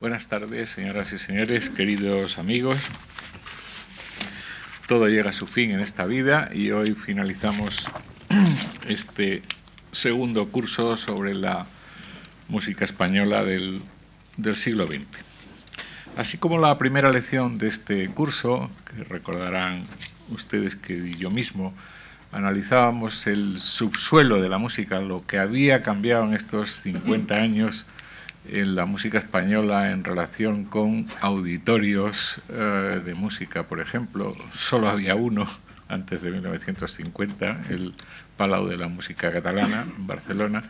Buenas tardes, señoras y señores, queridos amigos. Todo llega a su fin en esta vida y hoy finalizamos este segundo curso sobre la música española del, siglo XX. Así como la primera lección de este curso, que recordarán ustedes que yo mismo analizábamos el subsuelo de la música, lo que había cambiado en estos 50 años en la música española en relación con auditorios eh, de música, por ejemplo. Solo había uno antes de 1950, el Palau de la Música Catalana, en Barcelona.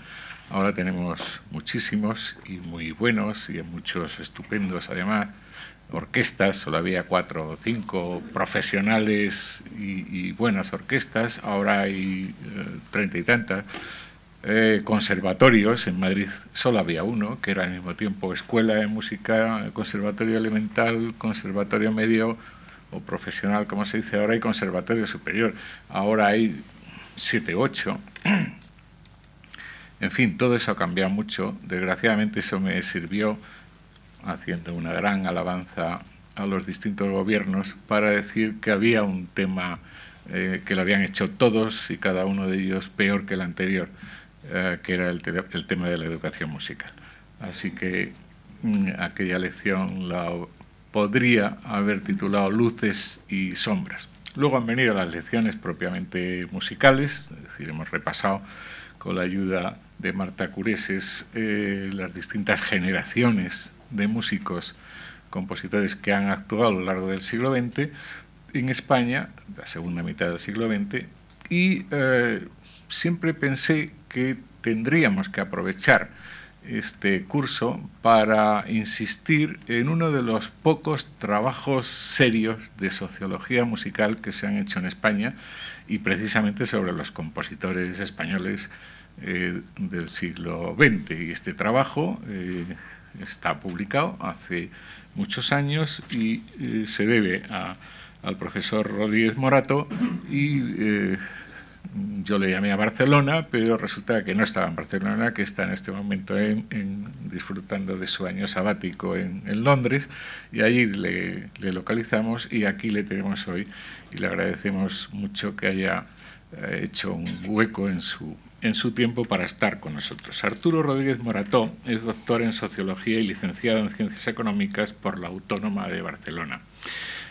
Ahora tenemos muchísimos y muy buenos y muchos estupendos además. Orquestas, solo había cuatro o cinco profesionales y, buenas orquestas, ahora hay eh, treinta y tantas. Eh, conservatorios, en Madrid solo había uno, que era al mismo tiempo escuela de música, conservatorio elemental, conservatorio medio o profesional, como se dice ahora, y conservatorio superior. Ahora hay siete, ocho. En fin, todo eso ha cambiado mucho. Desgraciadamente eso me sirvió, haciendo una gran alabanza a los distintos gobiernos, para decir que había un tema eh, que lo habían hecho todos y cada uno de ellos peor que el anterior. Eh, que era el, tema de la educación musical. Así que mm, aquella lección la podría haber titulado Luces y Sombras. Luego han venido las lecciones propiamente musicales, es decir, hemos repasado con la ayuda de Marta Cureses eh, las distintas generaciones de músicos, compositores que han actuado a lo largo del siglo XX en España, la segunda mitad del siglo XX, y eh, siempre pensé que tendríamos que aprovechar este curso para insistir en uno de los pocos trabajos serios de sociología musical que se han hecho en España y precisamente sobre los compositores españoles eh, del siglo XX. Y este trabajo eh, está publicado hace muchos años y eh, se debe al profesor Rodríguez Morato y yo le llamé a Barcelona, pero resulta que no estaba en Barcelona, que está en este momento disfrutando de su año sabático en, Londres, y allí le, localizamos y aquí le tenemos hoy, y le agradecemos mucho que haya eh, hecho un hueco en su, en su tiempo para estar con nosotros. Arturo Rodríguez Morató es doctor en Sociología y licenciado en Ciencias Económicas por la Autónoma de Barcelona.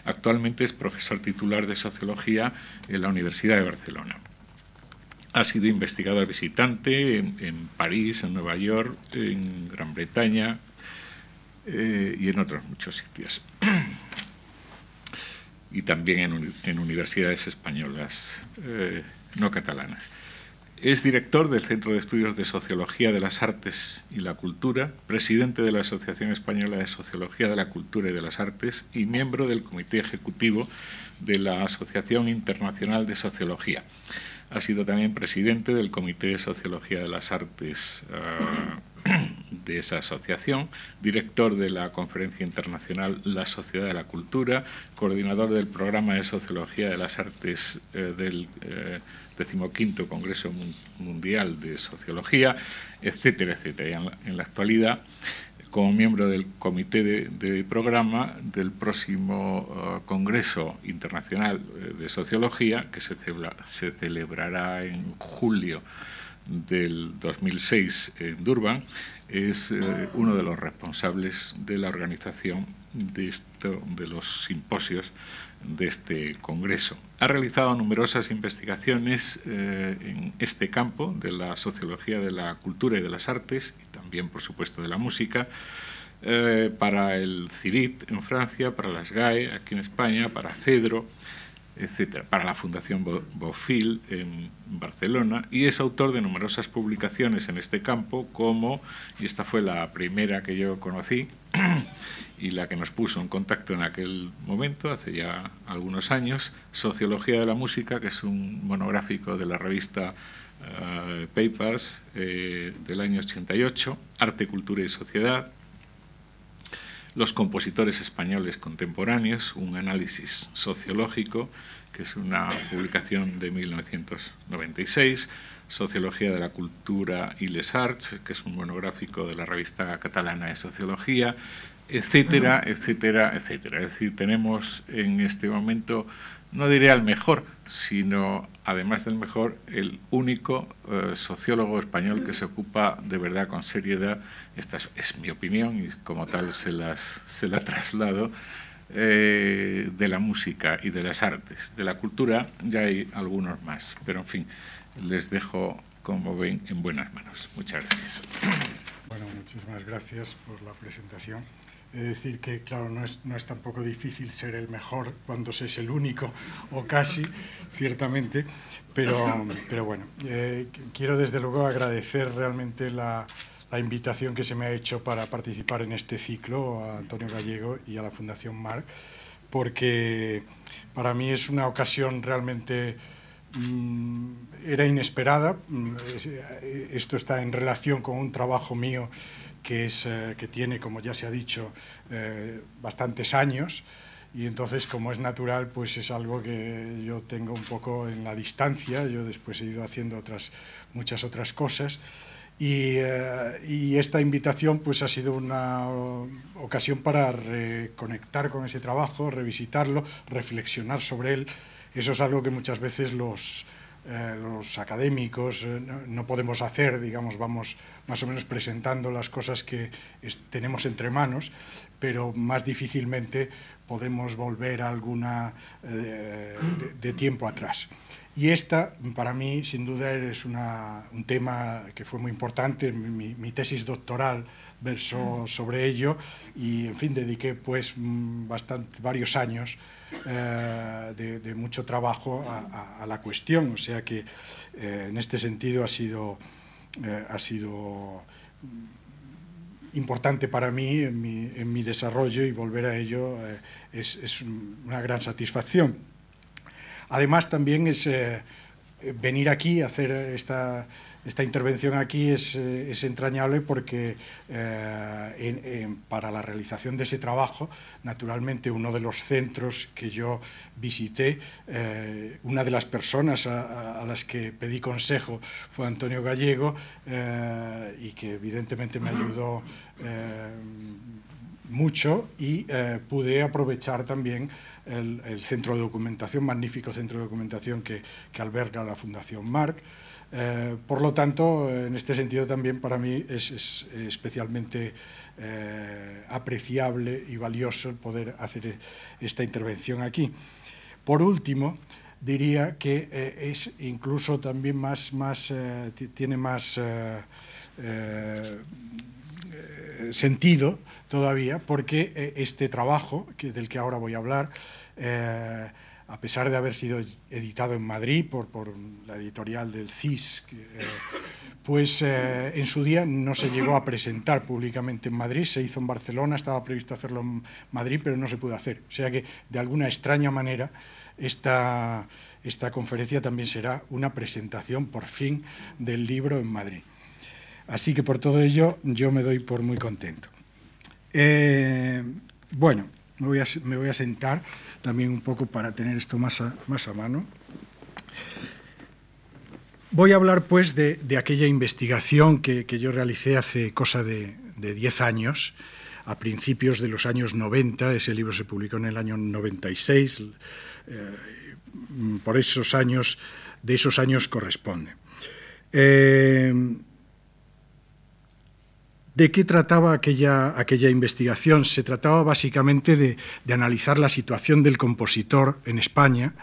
Actualmente es profesor titular de Sociología en la Universidad de Barcelona. Ha sido investigador visitante en, París, en Nueva York, en Gran Bretaña eh, y en otros muchos sitios. y también en, universidades españolas, eh, no catalanas. Es director del Centro de Estudios de Sociología de las Artes y la Cultura, presidente de la Asociación Española de Sociología de la Cultura y de las Artes y miembro del Comité Ejecutivo de la Asociación Internacional de Sociología. Ha sido también presidente del Comité de Sociología de las Artes eh, de esa asociación, director de la Conferencia Internacional La Sociedad de la Cultura, coordinador del Programa de Sociología de las Artes eh, del eh, Congreso Mundial de Sociología, etcétera, etcétera. en la actualidad como miembro del comité de, programa del próximo uh, Congreso Internacional eh, de Sociología, que se, celebrará en julio del 2006 en Durban, es eh, uno de los responsables de la organización de, esto, de los simposios de este Congreso. Ha realizado numerosas investigaciones eh, en este campo de la sociología de la cultura y de las artes, también, por supuesto, de la música, eh, para el CIRIT en Francia, para las GAE aquí en España, para CEDRO, etcétera, para la Fundación Bofil en Barcelona, y es autor de numerosas publicaciones en este campo, como, y esta fue la primera que yo conocí, y la que nos puso en contacto en aquel momento, hace ya algunos años, Sociología de la Música, que es un monográfico de la revista eh, Papers eh, del año 88, Arte, Cultura y Sociedad, Los compositores españoles contemporáneos, un análisis sociológico, que es una publicación de 1996, Sociología de la Cultura y les Arts, que es un monográfico de la revista catalana de Sociología, etcétera, etcétera, etcétera. Es decir, tenemos en este momento, no diré al mejor, sino además del mejor, el único eh, sociólogo español que se ocupa de verdad con seriedad, esta es, mi opinión y como tal se, las, se la traslado, eh, de la música y de las artes. De la cultura ya hay algunos más, pero en fin, les dejo, como ven, en buenas manos. Muchas gracias. Bueno, muchísimas gracias por la presentación. Es decir que, claro, no es, no es tampoco difícil ser el mejor cuando se es el único, o casi, ciertamente, pero, pero bueno, eh, quiero desde luego agradecer realmente la, la, invitación que se me ha hecho para participar en este ciclo a Antonio Gallego y a la Fundación Marc, porque para mí es una ocasión realmente... Mm, era inesperada, mm, esto está en relación con un trabajo mío que, es, eh, que tiene, como ya se ha dicho, eh, bastantes años y entonces, como es natural, pues es algo que yo tengo un poco en la distancia. Yo después he ido haciendo otras, muchas otras cosas. Y, eh, y, esta invitación pues ha sido una ocasión para reconectar con ese trabajo, revisitarlo, reflexionar sobre él. Eso es algo que muchas veces los, los académicos no, no, podemos hacer, digamos, vamos más o menos presentando las cosas que tenemos entre manos, pero más difícilmente podemos volver a alguna eh, de, tiempo atrás. Y esta, para mí, sin duda, es una, un tema que fue muy importante. Mi, mi, tesis doctoral versó sobre ello y, en fin, dediqué pues mm, bastante, varios años eh, de, mucho trabajo a, la cuestión. O sea que, eh, en este sentido, ha sido eh, ha sido importante para mí en, mi, desarrollo y volver a ello es, es, una gran satisfacción. Además, también es venir aquí a hacer esta esta intervención aquí es, eh, es entrañable porque eh, en, en, para la realización de ese trabajo, naturalmente uno de los centros que yo visité, eh, una de las personas a, a, las que pedí consejo fue Antonio Gallego eh, y que evidentemente me ayudó eh, mucho y eh, pude aprovechar también el, el, centro de documentación, magnífico centro de documentación que, que alberga la Fundación Marc. Eh, por lo tanto, en este sentido también para mí es, es especialmente eh, apreciable y valioso el poder hacer esta intervención aquí. Por último, diría que eh, es incluso también más, más tiene más sentido todavía porque este trabajo del que ahora voy a hablar a pesar de haber sido editado en Madrid por, la editorial del CIS, eh, pues eh, en su día no se llegó a presentar públicamente en Madrid, se hizo en Barcelona, estaba previsto hacerlo en Madrid, pero no se pudo hacer. O sea que, de alguna extraña manera, esta, esta conferencia también será una presentación, por fin, del libro en Madrid. Así que por todo ello yo me doy por muy contento. Eh, bueno, me voy, a, sentar también un poco para tener esto más a, más a mano. Voy a hablar pues de, de aquella investigación que, que, yo realicé hace cosa de, de 10 años, a principios de los años 90, ese libro se publicó en el año 96, eh, por esos años, de esos años corresponde. Eh, ¿De qué trataba aquella, aquella investigación? Se trataba básicamente de, de, analizar la situación del compositor en España,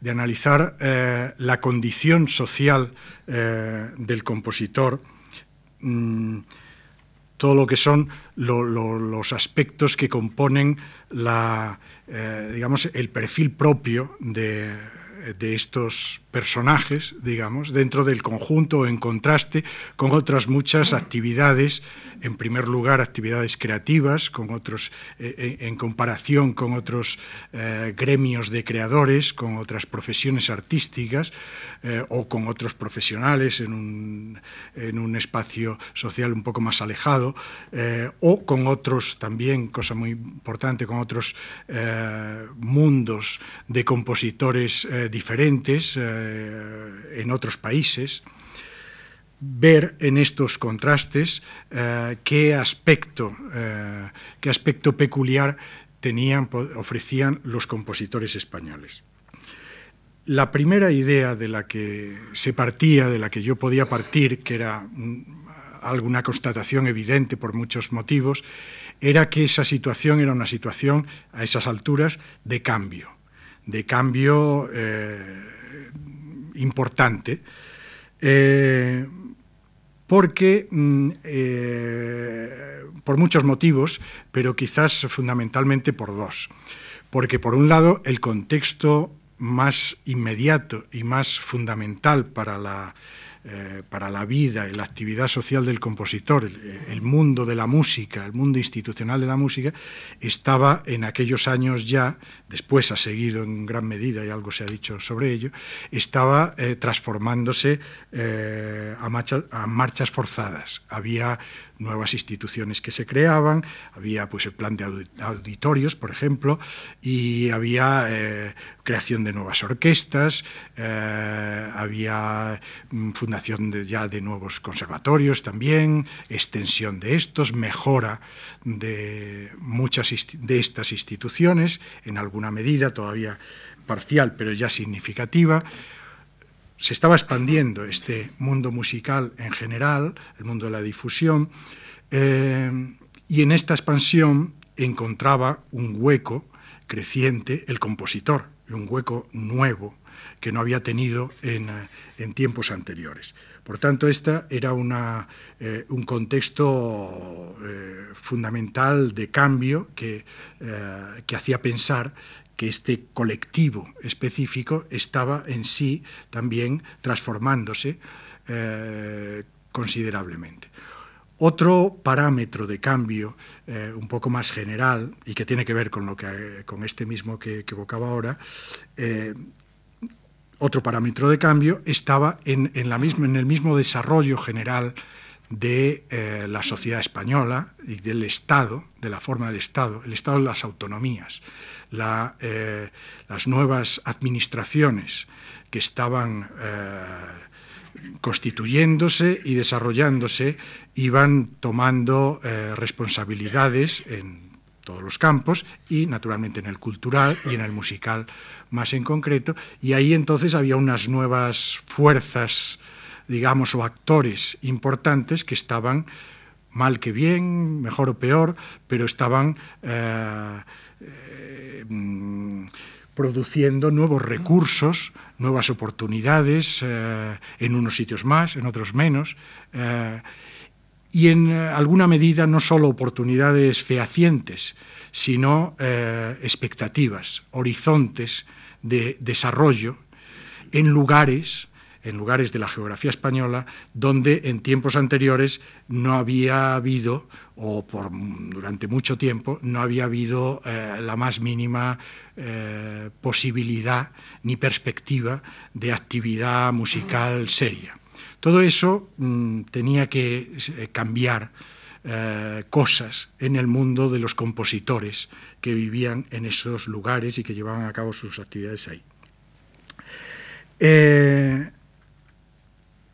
de analizar eh, la condición social eh, del compositor, mmm, todo lo que son lo, lo, los aspectos que componen la, eh, digamos, el perfil propio de, de estos personajes, digamos, dentro del conjunto o en contraste con otras muchas actividades en primer lugar, actividades creativas con otros, eh, en comparación con otros eh, gremios de creadores, con otras profesiones artísticas eh, o con otros profesionales en un, en un, espacio social un poco más alejado, eh, o con otros también, cosa muy importante, con otros eh, mundos de compositores diferentes en otros países. Ver en estos contrastes qué, aspecto, qué aspecto peculiar tenían, ofrecían los compositores españoles. La primera idea de la que se partía, de la que yo podía partir, que era alguna constatación evidente por muchos motivos, era que esa situación era una situación a esas alturas de cambio, de cambio eh, importante, eh, porque, mm, eh, por muchos motivos, pero quizás fundamentalmente por dos. Porque, por un lado, el contexto más inmediato y más fundamental para la eh, para la vida la actividad social del compositor, el, mundo de la música, el mundo institucional de la música, estaba en aquellos años ya, después ha seguido en gran medida y algo se ha dicho sobre ello, estaba eh, transformándose eh, a, a marchas forzadas. Había nuevas instituciones que se creaban, había pues el plan de auditorios, por ejemplo, y había eh, creación de nuevas orquestas, eh, había mm, fundación ya de nuevos conservatorios también, extensión de estos, mejora de muchas de estas instituciones, en alguna medida todavía parcial, pero ya significativa se estaba expandiendo este mundo musical en general, el mundo de la difusión, eh, y en esta expansión encontraba un hueco creciente el compositor, un hueco nuevo que no había tenido en, eh, tiempos anteriores. Por tanto, este era eh, un contexto fundamental de cambio que, que hacía pensar que este colectivo específico estaba en sí también transformándose eh, considerablemente. Otro parámetro de cambio eh, un poco más general y que tiene que ver con, lo que, con este mismo que, evocaba ahora, eh, otro parámetro de cambio estaba en, la misma, en el mismo desarrollo general de la sociedad española y del Estado, de la forma del Estado, el Estado de las autonomías. Eh, las nuevas administraciones que estaban eh, constituyéndose y desarrollándose iban tomando eh, responsabilidades en todos los campos y naturalmente en el cultural y en el musical más en concreto. Y ahí entonces había unas nuevas fuerzas digamos o actores importantes que estaban mal que bien mejor o peor pero estaban Mm, produciendo nuevos recursos, nuevas oportunidades, eh, en unos sitios más, en otros menos, eh, y en eh, alguna medida no solo oportunidades fehacientes, sino expectativas, horizontes de desarrollo en lugares en lugares de la geografía española donde en tiempos anteriores no había habido, o por, durante mucho tiempo, no había habido eh, la más mínima eh, posibilidad ni perspectiva de actividad musical seria. Todo eso mm, tenía que eh, cambiar cosas en el mundo de los compositores que vivían en esos lugares y que llevaban a cabo sus actividades ahí.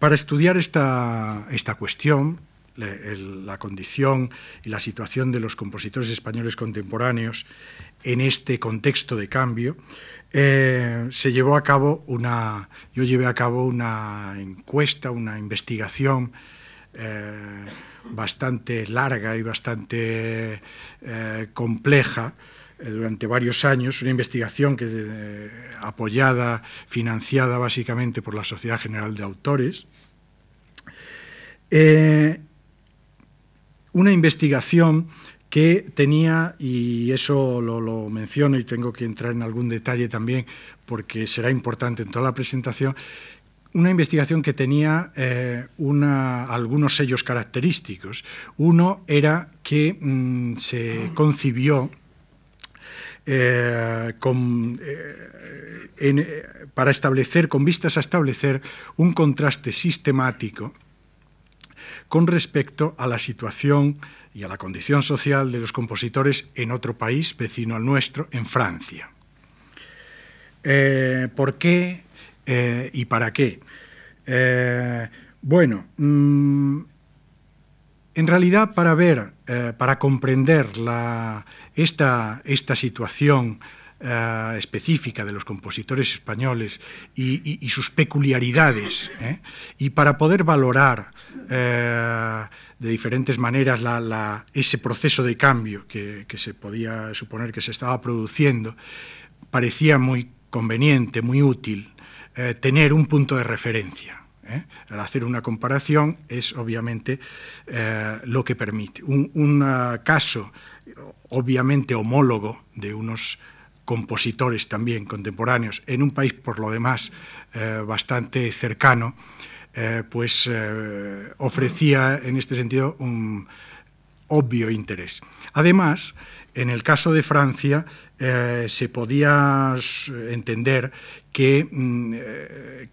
Para estudiar esta, esta cuestión, la condición y la situación de los compositores españoles contemporáneos en este contexto de cambio, eh, se llevó a cabo una, yo llevé a cabo una encuesta, una investigación eh, bastante larga y bastante eh, compleja durante varios años, una investigación que, apoyada, financiada básicamente por la Sociedad General de Autores. Eh, una investigación que tenía, y eso lo, menciono y tengo que entrar en algún detalle también porque será importante en toda la presentación, una investigación que tenía algunos sellos característicos. Uno era que mm, se concibió eh, eh, eh, para establecer, con vistas a establecer un contraste sistemático con respecto a la situación y a la condición social de los compositores en otro país vecino al nuestro, en Francia. ¿Por qué y para qué? Bueno, mm, en realidad para ver, eh, para comprender esta, esta situación eh, específica de los compositores españoles y, sus peculiaridades, ¿eh? y para poder valorar eh, de diferentes maneras ese proceso de cambio que, se podía suponer que se estaba produciendo, parecía muy conveniente, muy útil tener un punto de referencia. Al hacer una comparación es obviamente lo que permite. un caso obviamente homólogo de unos compositores también contemporáneos, en un país por lo demás eh, bastante cercano, eh, pues eh, ofrecía en este sentido un obvio interés. Además, en el caso de Francia, se podía entender que, mm,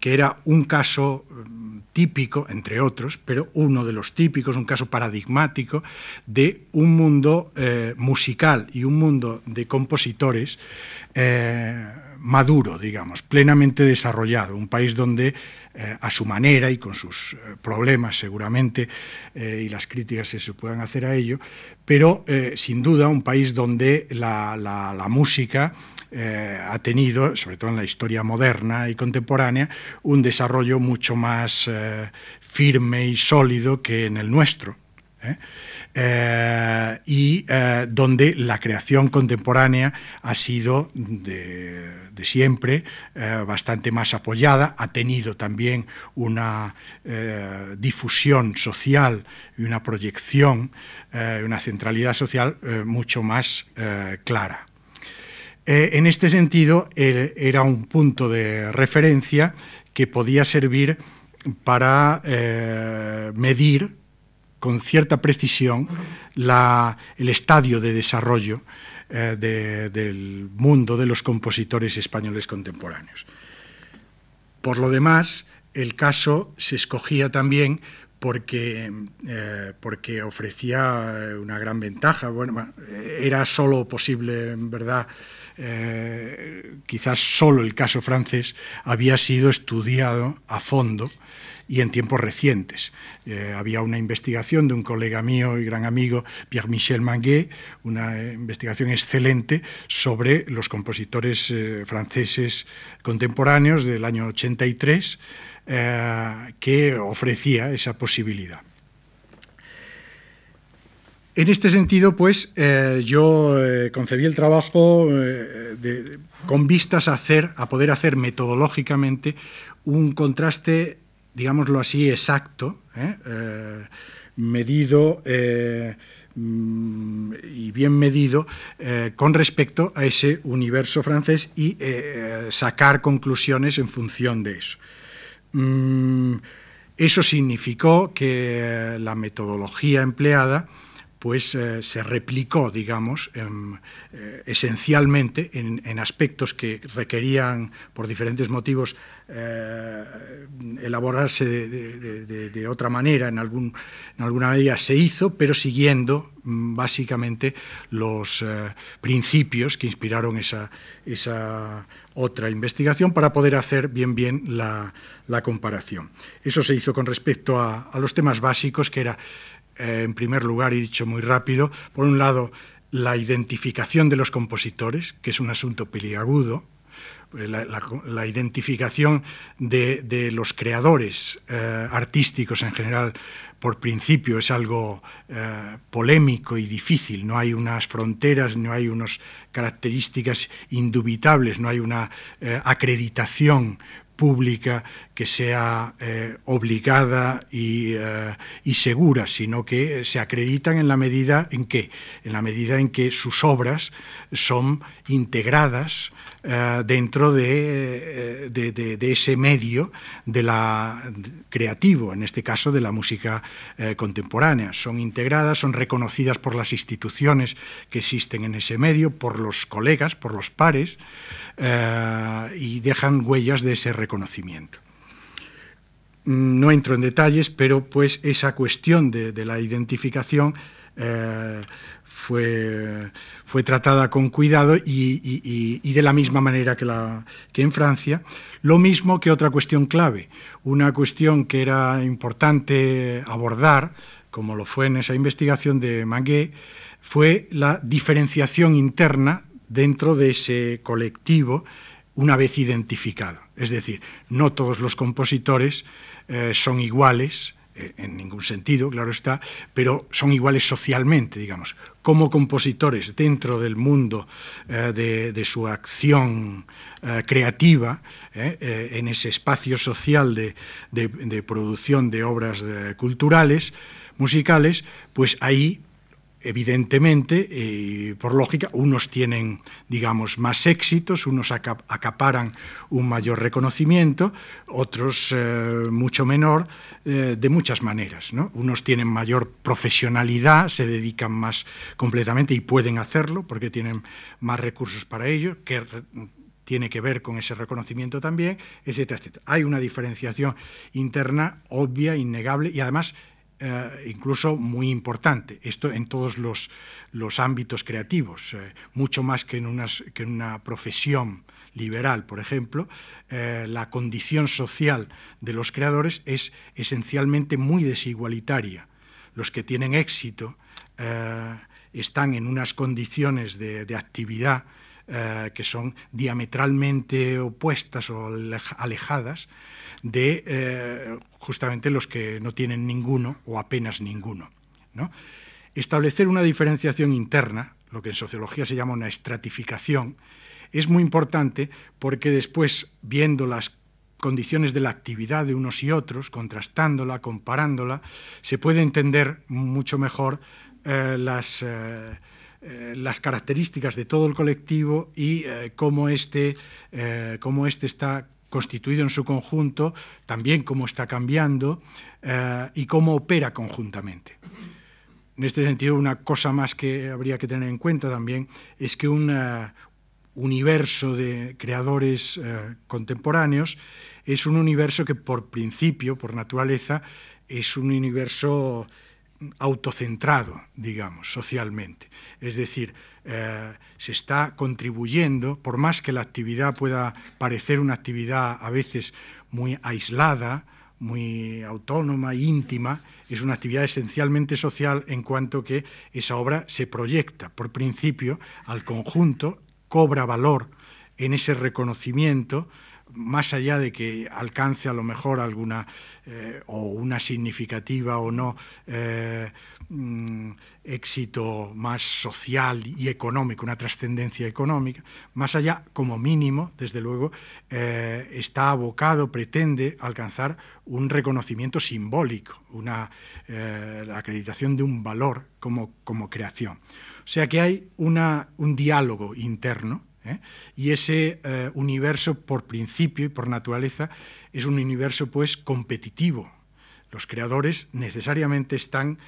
que, era un caso mm, típico, entre otros, pero uno de los típicos, un caso paradigmático de un mundo musical y un mundo de compositores eh, maduro, digamos, plenamente desarrollado, un país donde eh, a su manera y con sus eh, problemas seguramente y las críticas que se puedan hacer a ello, pero sin duda un país donde la, música ha tenido, sobre todo en la historia moderna y contemporánea, un desarrollo mucho más firme y sólido que en el nuestro. Eh, y eh, donde la creación contemporánea ha sido de, siempre eh, bastante más apoyada, ha tenido también una difusión social y una proyección, una centralidad social mucho más clara. en este sentido, era un punto de referencia que podía servir para medir con cierta precisión el estadio de desarrollo eh, del mundo de los compositores españoles contemporáneos. Por lo demás, el caso se escogía también porque, eh, porque ofrecía una gran ventaja. Bueno, era solo posible, en verdad, eh, quizás solo el caso francés había sido estudiado a fondo y en tiempos recientes. Eh, había una investigación de un colega mío y gran amigo, Pierre-Michel Manguet, una investigación excelente sobre los compositores eh, franceses contemporáneos del año 83, eh, que ofrecía esa posibilidad. En este sentido, pues, yo concebí el trabajo con vistas a, hacer, a poder hacer metodológicamente un contraste digámoslo así, exacto, ¿eh? Eh, medido eh, mm, y bien medido con respecto a ese universo francés y sacar conclusiones en función de eso. Mm, eso significó que la metodología empleada pues se replicó, digamos, esencialmente en, aspectos que requerían, por diferentes motivos, eh, elaborarse de, otra manera, en, algún, en alguna medida se hizo, pero siguiendo mm, básicamente los eh, principios que inspiraron esa, esa, otra investigación para poder hacer bien bien la, comparación. Eso se hizo con respecto a, los temas básicos, que era, eh, en primer lugar, y dicho muy rápido, por un lado, la identificación de los compositores, que es un asunto peliagudo, eh, la, identificación de, los creadores eh, artísticos en general por principio es algo polémico y difícil, no hay unas fronteras, no hay unas características indubitables, no hay una acreditación pública que sea obligada y, y, segura, sino que se acreditan en la medida en que, en la medida en que sus obras son integradas eh, dentro eh, de, ese medio de la, creativo, en este caso de la música eh, contemporánea. Son integradas, son reconocidas por las instituciones que existen en ese medio, por los colegas, por los pares, y dejan huellas de ese reconocimiento. No entro en detalles, pero pues esa cuestión de, la identificación fue, fue tratada con cuidado y, de la misma manera que, que en Francia. Lo mismo que otra cuestión clave, una cuestión que era importante abordar, como lo fue en esa investigación de Manguet, fue la diferenciación interna dentro de ese colectivo una vez identificado. Es decir, no todos los compositores eh, son iguales, eh, en ningún sentido, claro está, pero son iguales socialmente, digamos, como compositores dentro del mundo eh, de, su acción creativa, en ese espacio social de producción de obras culturales, musicales, pues ahí evidentemente, y por lógica, unos tienen, digamos, más éxitos, unos acaparan un mayor reconocimiento, otros eh, mucho menor, eh, de muchas maneras. Unos tienen mayor profesionalidad, se dedican más completamente y pueden hacerlo porque tienen más recursos para ello, que tiene que ver con ese reconocimiento también, etcétera, etcétera. Hay una diferenciación interna obvia, innegable y además eh, incluso muy importante, esto en todos los, ámbitos creativos, eh, mucho más que en, una profesión liberal, por ejemplo, eh, la condición social de los creadores es esencialmente muy desigualitaria. Los que tienen éxito están en unas condiciones de, de actividad que son diametralmente opuestas o alejadas de justamente los que no tienen ninguno o apenas ninguno. Establecer una diferenciación interna, lo que en sociología se llama una estratificación, es muy importante porque después, viendo las condiciones de la actividad de unos y otros, contrastándola, comparándola, se puede entender mucho mejor eh, las, eh, las, características de todo el colectivo y cómo, este, cómo este está constituido en su conjunto, también cómo está cambiando eh, y cómo opera conjuntamente. En este sentido, una cosa más que habría que tener en cuenta también es que un eh, universo de creadores eh, contemporáneos es un universo que por principio, por naturaleza, es un universo autocentrado, digamos, socialmente. Es decir, eh, se está contribuyendo, por más que la actividad pueda parecer una actividad a veces muy aislada, muy autónoma, íntima, es una actividad esencialmente social en cuanto que esa obra se proyecta, por principio, al conjunto, cobra valor en ese reconocimiento, más allá de que alcance a lo mejor alguna eh, o una significativa o no eh, mm, éxito más social y económico, una trascendencia económica, más allá, como mínimo, desde luego, eh, está abocado, pretende alcanzar un reconocimiento simbólico, una, la acreditación de un valor como, como creación. O sea que hay una, un diálogo interno ¿eh? Y ese eh, universo, por principio y por naturaleza, es un universo pues competitivo. Los creadores necesariamente están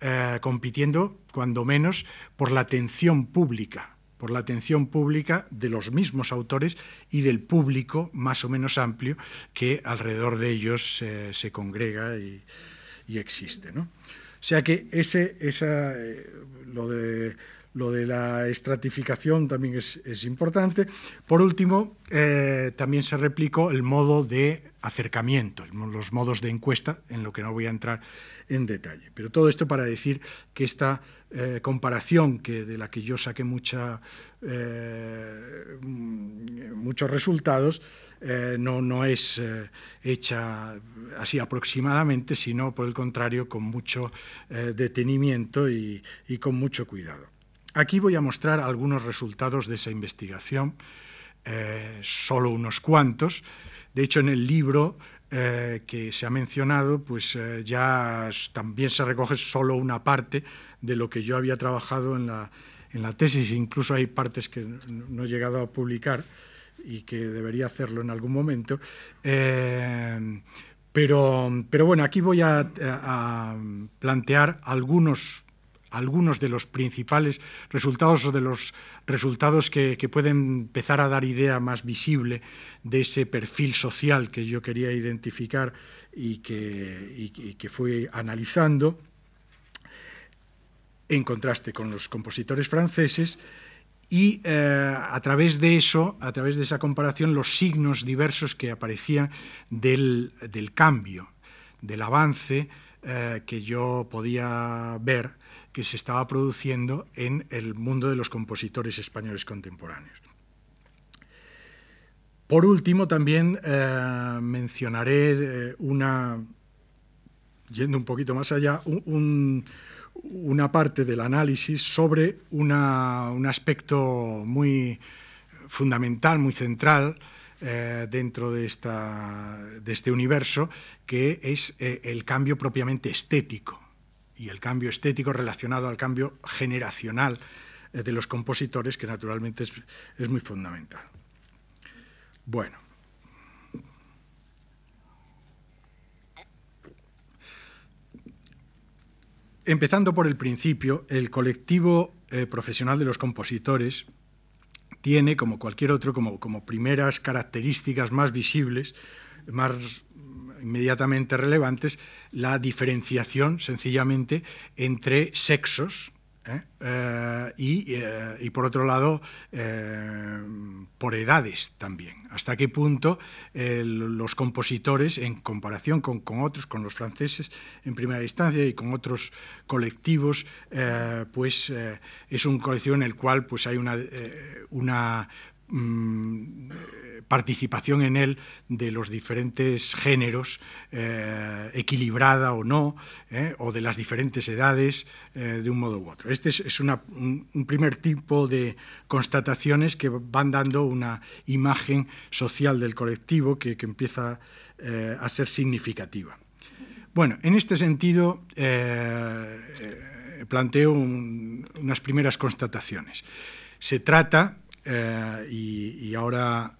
eh, compitiendo, cuando menos, por la atención pública, por la atención pública de los mismos autores y del público más o menos amplio que alrededor de ellos se congrega y, existe. O sea que ese, esa, lo de lo de la estratificación también es, importante. Por último, eh, también se replicó el modo de acercamiento, los modos de encuesta, en lo que no voy a entrar en detalle. Pero todo esto para decir que esta eh, comparación, que, de la que yo saqué eh, muchos resultados, no, no, es hecha así aproximadamente, sino por el contrario, con mucho detenimiento y con mucho cuidado. Aquí voy a mostrar algunos resultados de esa investigación, eh, solo unos cuantos. De hecho, en el libro eh, que se ha mencionado, pues eh, ya también se recoge solo una parte de lo que yo había trabajado en la, en la tesis. Incluso hay partes que no he llegado a publicar y que debería hacerlo en algún momento. pero, pero bueno, aquí voy a, a plantear algunos algunos de los principales resultados o de los resultados que, pueden empezar a dar idea más visible de ese perfil social que yo quería identificar y que, y que fui analizando. en contraste con los compositores franceses, y eh, a través de eso, a través de esa comparación, los signos diversos que aparecían del, cambio, del avance eh, que yo podía ver que se estaba produciendo en el mundo de los compositores españoles contemporáneos. Por último, también eh, mencionaré una, yendo un poquito más allá, un una parte del análisis sobre un aspecto muy fundamental, muy central eh, dentro de, este universo, que es eh, el cambio propiamente estético y el cambio estético relacionado al cambio generacional eh, de los compositores, que naturalmente es muy fundamental. Bueno. Empezando por el principio, el colectivo eh, profesional de los compositores tiene, como cualquier otro, como, como primeras características más visibles, más inmediatamente relevantes, la diferenciación sencillamente entre sexos, ¿eh? Eh, eh, y, por otro lado, por edades también. Hasta qué punto los compositores, en comparación con, otros, con los franceses en primera instancia y con otros colectivos, pues es un colectivo en el cual pues, hay una, una mm, participación en él de los diferentes géneros, eh, equilibrada o no, eh, o de las diferentes edades, eh, de un modo u otro. Este es, un, primer tipo de constataciones que van dando una imagen social del colectivo que, empieza a ser significativa. Bueno, en este sentido planteo unas primeras constataciones. Se trata, y, ahora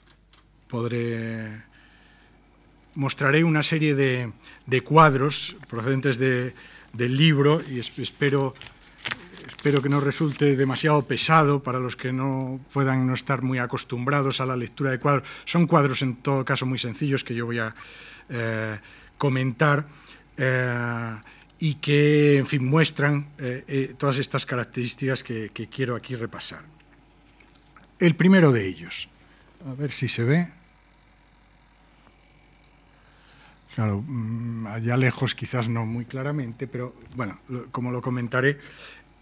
mostraré una serie de, cuadros procedentes del libro y espero, espero que no resulte demasiado pesado para los que no puedan no estar muy acostumbrados a la lectura de cuadros. Son cuadros en todo caso muy sencillos que yo voy a eh, comentar eh, y que, en fin, muestran eh, todas estas características que quiero aquí repasar. El primero de ellos, a ver si se ve. Claro, mm, allá lejos quizás no muy claramente, pero bueno, como lo comentaré,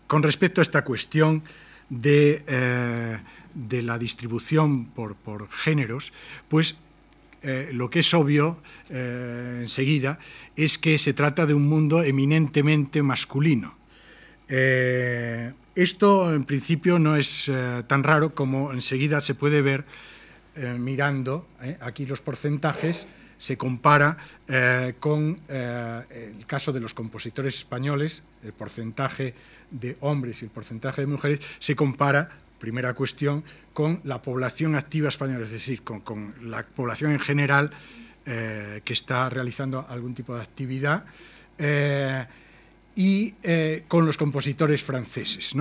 con respecto a esta cuestión de, eh, la distribución por, géneros, pues eh, lo que es obvio eh, enseguida es que se trata de un mundo eminentemente masculino. Esto en principio no es tan raro como enseguida se puede ver mirando aquí los porcentajes se compara eh, con eh, el caso de los compositores españoles, el porcentaje de hombres y el porcentaje de mujeres, se compara, primera cuestión, con la población activa española, es decir, con, la población en general eh, que está realizando algún tipo de actividad, y con los compositores franceses.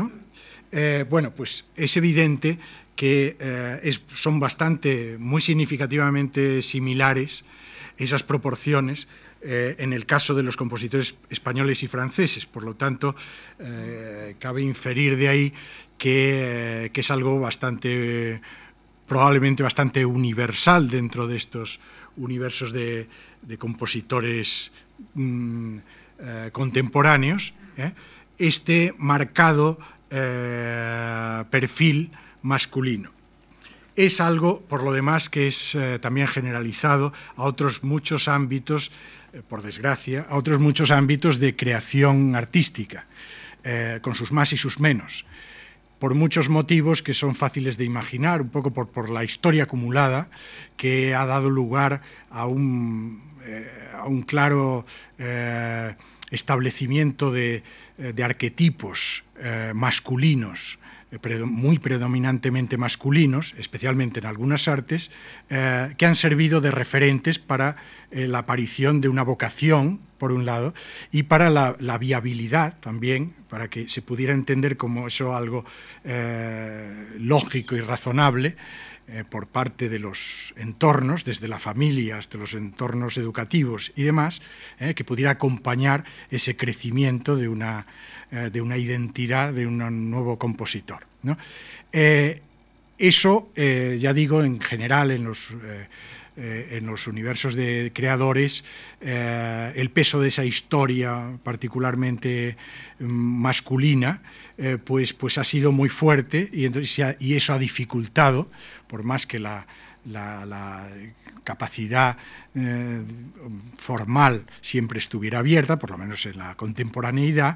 bueno, pues es evidente que son bastante, muy significativamente similares esas proporciones eh, en el caso de los compositores españoles y franceses. Por lo tanto, eh, cabe inferir de ahí que, es algo bastante, probablemente bastante universal dentro de estos universos de, compositores mm, eh, contemporáneos, este marcado perfil masculino. Es algo, por lo demás, que es eh, también generalizado a otros muchos ámbitos, eh, por desgracia, a otros muchos ámbitos de creación artística, eh, con sus más y sus menos, por muchos motivos que son fáciles de imaginar, un poco por, la historia acumulada que ha dado lugar a un, claro establecimiento de arquetipos masculinos eh, muy predominantemente masculinos, especialmente en algunas artes, eh, que han servido de referentes para eh, la aparición de una vocación, por un lado, y para la, viabilidad también, para que se pudiera entender como eso algo lógico y razonable, eh, por parte de los entornos, desde la familia hasta los entornos educativos y demás, eh, que pudiera acompañar ese crecimiento de una, eh, de una identidad, de un nuevo compositor. eso, ya digo, en general en los en los universos de creadores, el peso de esa historia particularmente mm, masculina, pues, pues ha sido muy fuerte y, entonces, y eso ha dificultado por más que la, capacidad eh, formal siempre estuviera abierta, por lo menos en la contemporaneidad,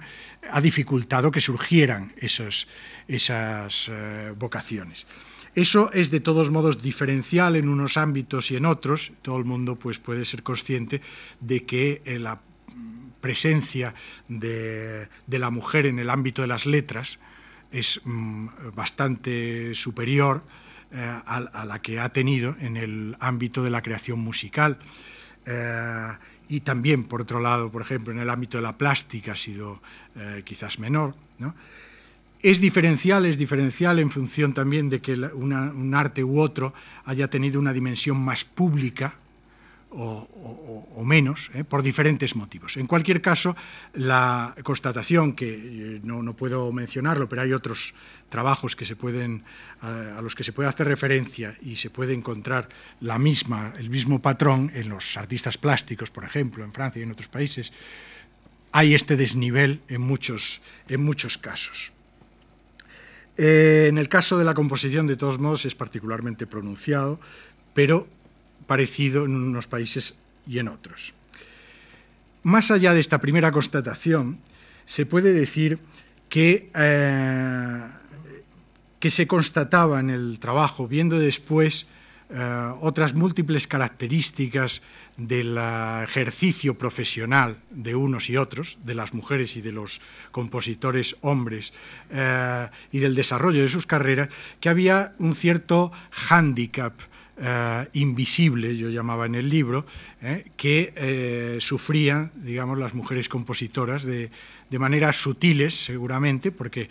ha dificultado que surgieran esos, esas eh, vocaciones. Eso es de todos modos diferencial en unos ámbitos y en otros. Todo el mundo pues, puede ser consciente de que eh, la presencia de, la mujer en el ámbito de las letras es mm, bastante superior eh, a, la que ha tenido en el ámbito de la creación musical. Eh, y también, por otro lado, por ejemplo, en el ámbito de la plástica ha sido quizás menor. Es diferencial, es diferencial en función también de que un arte u otro haya tenido una dimensión más pública o, menos, ¿eh? por diferentes motivos. En cualquier caso, la constatación, que eh, no, puedo mencionarlo, pero hay otros trabajos pueden, a, los que se puede hacer referencia y se puede encontrar la misma, el mismo patrón en los artistas plásticos, por ejemplo, en Francia y en otros países, hay este desnivel en muchos, en muchos casos. Eh, en el caso de la composición, de todos modos, es particularmente pronunciado, pero parecido en unos países y en otros. Más allá de esta primera constatación, se puede decir que, eh, que se constataba en el trabajo, viendo después eh, otras múltiples características del ejercicio profesional de unos y otros, de las mujeres y de los compositores hombres, eh, y del desarrollo de sus carreras, que había un cierto hándicap eh, invisible, yo llamaba en el libro, eh, que eh, sufrían, digamos, las mujeres compositoras de, de maneras sutiles, seguramente, porque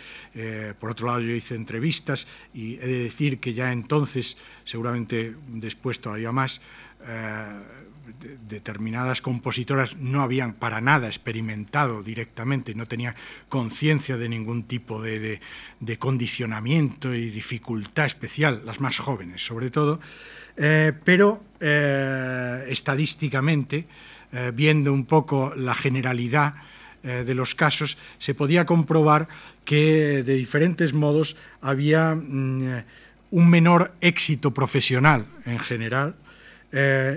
por otro lado yo hice entrevistas y he de decir que ya entonces, seguramente después todavía más, determinadas compositoras no habían para nada experimentado directamente, no tenían conciencia de ningún tipo de, de, condicionamiento y dificultad especial, las más jóvenes sobre todo, eh, pero eh, estadísticamente, eh, viendo un poco la generalidad de los casos, se podía comprobar que de diferentes modos había mm, un menor éxito profesional en general,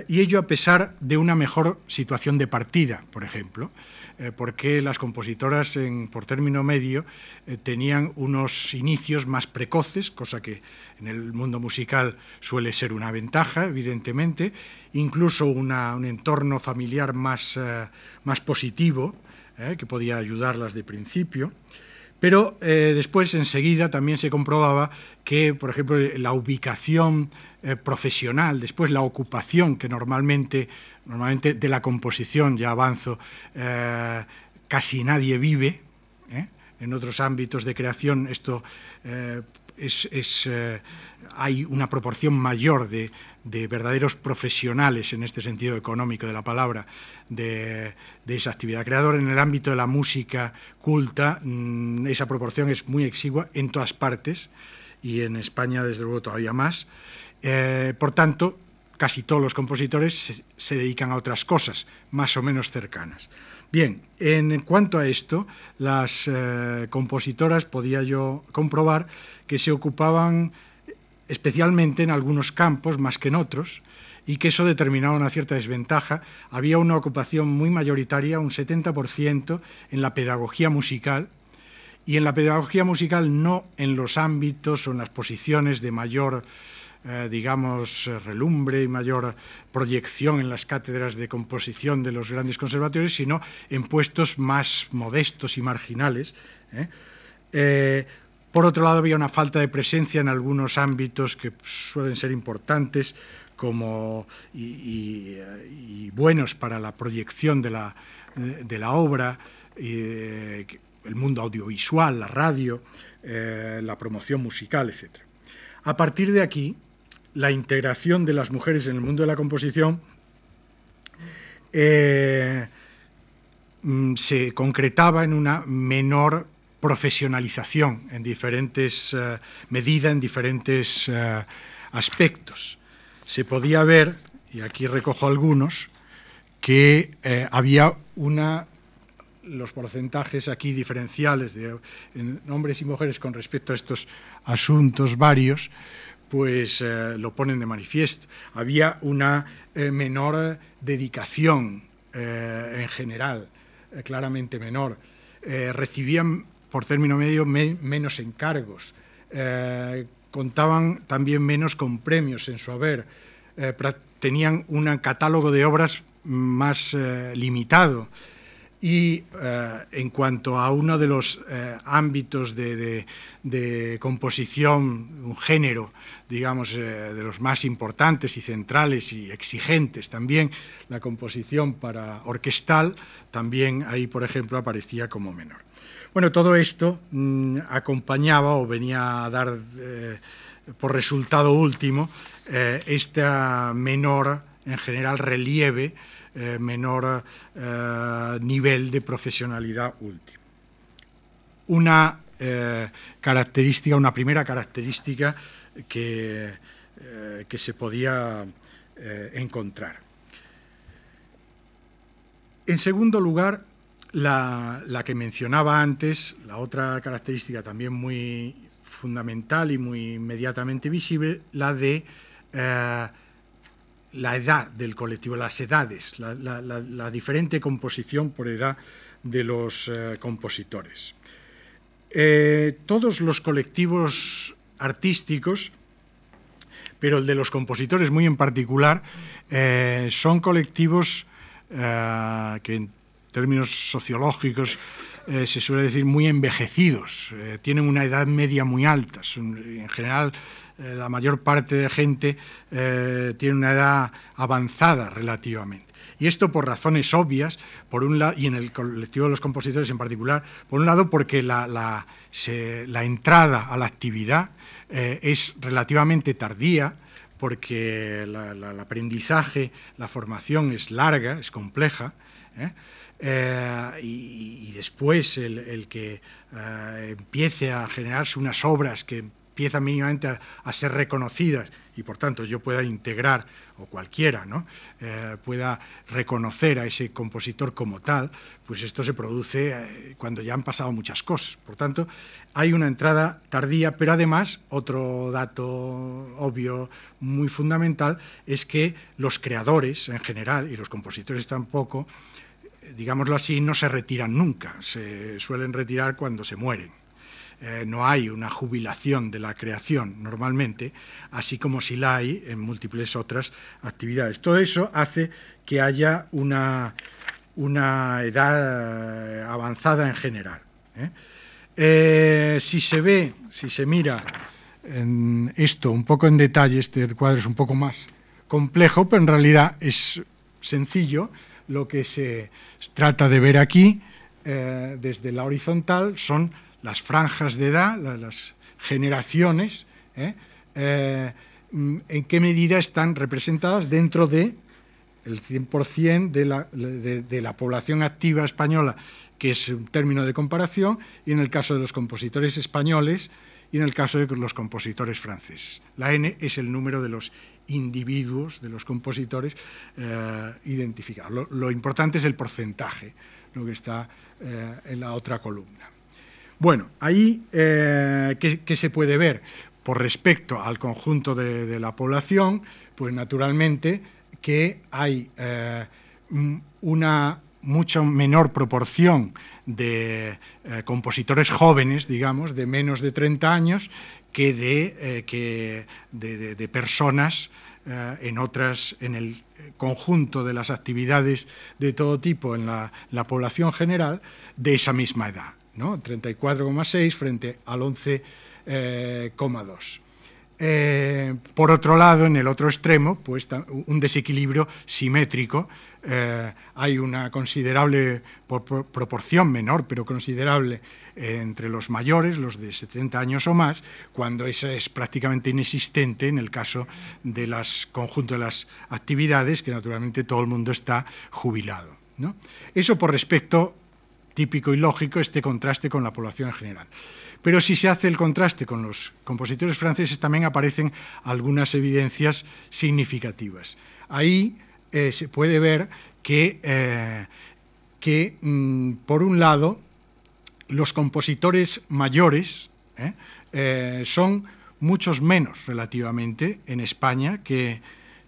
y ello a pesar de una mejor situación de partida, por ejemplo. Eh, porque las compositoras, por término medio, eh, tenían unos inicios más precoces, cosa que en el mundo musical suele ser una ventaja, evidentemente, incluso un entorno familiar más, eh, más positivo, que podía ayudarlas de principio. Pero después, enseguida, también se comprobaba que, por ejemplo, la ubicación profesional, después la ocupación que normalmente normalmente de la composición, ya avanzo, eh, casi nadie vive. ¿eh? En otros ámbitos de creación esto eh, es, hay una proporción mayor de, verdaderos profesionales en este sentido económico de la palabra de, esa actividad creadora. En el ámbito de la música culta mm, esa proporción es muy exigua en todas partes y en España desde luego todavía más. por tanto, casi todos los compositores se, dedican a otras cosas, más o menos cercanas. Bien, en cuanto a esto, las eh, compositoras podía yo comprobar que se ocupaban especialmente en algunos campos más que en otros y que eso determinaba una cierta desventaja. Había una ocupación muy mayoritaria, un 70%, en la pedagogía musical y en la pedagogía musical no en los ámbitos o en las posiciones de mayor eh, digamos, relumbre y mayor proyección en las cátedras de composición de los grandes conservatorios, sino en puestos más modestos y marginales. ¿eh? Eh, por otro lado, había una falta de presencia en algunos ámbitos que suelen ser importantes como, y, buenos para la proyección de la, de la obra, el mundo audiovisual, la radio, la promoción musical, etc. A partir de aquí, la integración de las mujeres en el mundo de la composición mm, se concretaba en una menor profesionalización en diferentes medidas, en diferentes aspectos. Se podía ver, y aquí recojo algunos, que había una los porcentajes aquí diferenciales de hombres y mujeres con respecto a estos asuntos varios, pues eh, lo ponen de manifiesto. Había una eh, menor dedicación eh, en general, claramente menor. recibían por término medio menos encargos, contaban también menos con premios en su haber, tenían un catálogo de obras más limitado. Y eh, en cuanto a uno de los eh, ámbitos de, composición, un género, digamos, eh, de los más importantes y centrales y exigentes también, la composición para orquestal, también ahí, por ejemplo, aparecía como menor. Bueno, todo esto mm, acompañaba o venía a dar por resultado último esta menor, en general, relieve, eh, menor eh, nivel de profesionalidad último. Una eh, característica, una primera característica que, que se podía encontrar. En segundo lugar, la, que mencionaba antes, la otra característica también muy fundamental y muy inmediatamente visible, la de la edad del colectivo, las edades, la, diferente composición por edad de los eh, compositores. Eh, todos los colectivos artísticos, pero el de los compositores muy en particular, eh, son colectivos que en términos sociológicos se suele decir muy envejecidos, tienen una edad media muy alta, en general eh, la mayor parte de gente eh, tiene una edad avanzada relativamente. Y esto por razones obvias, por un lado, y en el colectivo de los compositores en particular, por un lado porque la, entrada a la actividad eh, es relativamente tardía, porque el aprendizaje, la formación es larga, es compleja, y, después el, que empiece a generarse unas obras que empiezan mínimamente a, ser reconocidas y por tanto yo pueda integrar, o cualquiera, ¿no? Eh, pueda reconocer a ese compositor como tal, pues esto se produce eh, cuando ya han pasado muchas cosas. Por tanto, hay una entrada tardía, pero además otro dato obvio muy fundamental es que los creadores en general y los compositores tampoco, digámoslo así, no se retiran nunca, se suelen retirar cuando se mueren. Eh, no hay una jubilación de la creación normalmente, así como si la hay en múltiples otras actividades. Todo eso hace que haya una, una edad eh, avanzada en general. ¿eh? si se ve, si se mira en esto un poco en detalle, este cuadro es un poco más complejo, pero en realidad es sencillo. Lo que se trata de ver aquí, desde la horizontal, son las franjas de edad, las generaciones, ¿eh? Eh, mm, en qué medida están representadas dentro de el 100% de de, la población activa española, que es un término de comparación, y en el caso de los compositores españoles y en el caso de los compositores franceses. La N es el número de los individuos, de los compositores eh, identificados. Lo, importante es el porcentaje, lo que está en la otra columna. Bueno, ahí, eh, ¿qué, se puede ver? Por respecto al conjunto de, la población, pues naturalmente que hay eh, una mucho menor proporción de eh, compositores jóvenes, digamos, de menos de 30 años, que de, que de, personas en otras, en el conjunto de las actividades de todo tipo en la población general de esa misma edad. 34,6 frente al 11,2. Eh, por otro lado, en el otro extremo, pues un desequilibrio simétrico. Eh, hay una considerable proporción menor, pero considerable, entre los mayores, los de 70 años o más, cuando esa es prácticamente inexistente en el caso del conjunto de las actividades, que naturalmente todo el mundo está jubilado. Eso por respecto típico y lógico, este contraste con la población en general. Pero si se hace el contraste con los compositores franceses, también aparecen algunas evidencias significativas. Ahí eh, se puede ver que, eh, que mm, por un lado, los compositores mayores eh, son muchos menos relativamente en España que,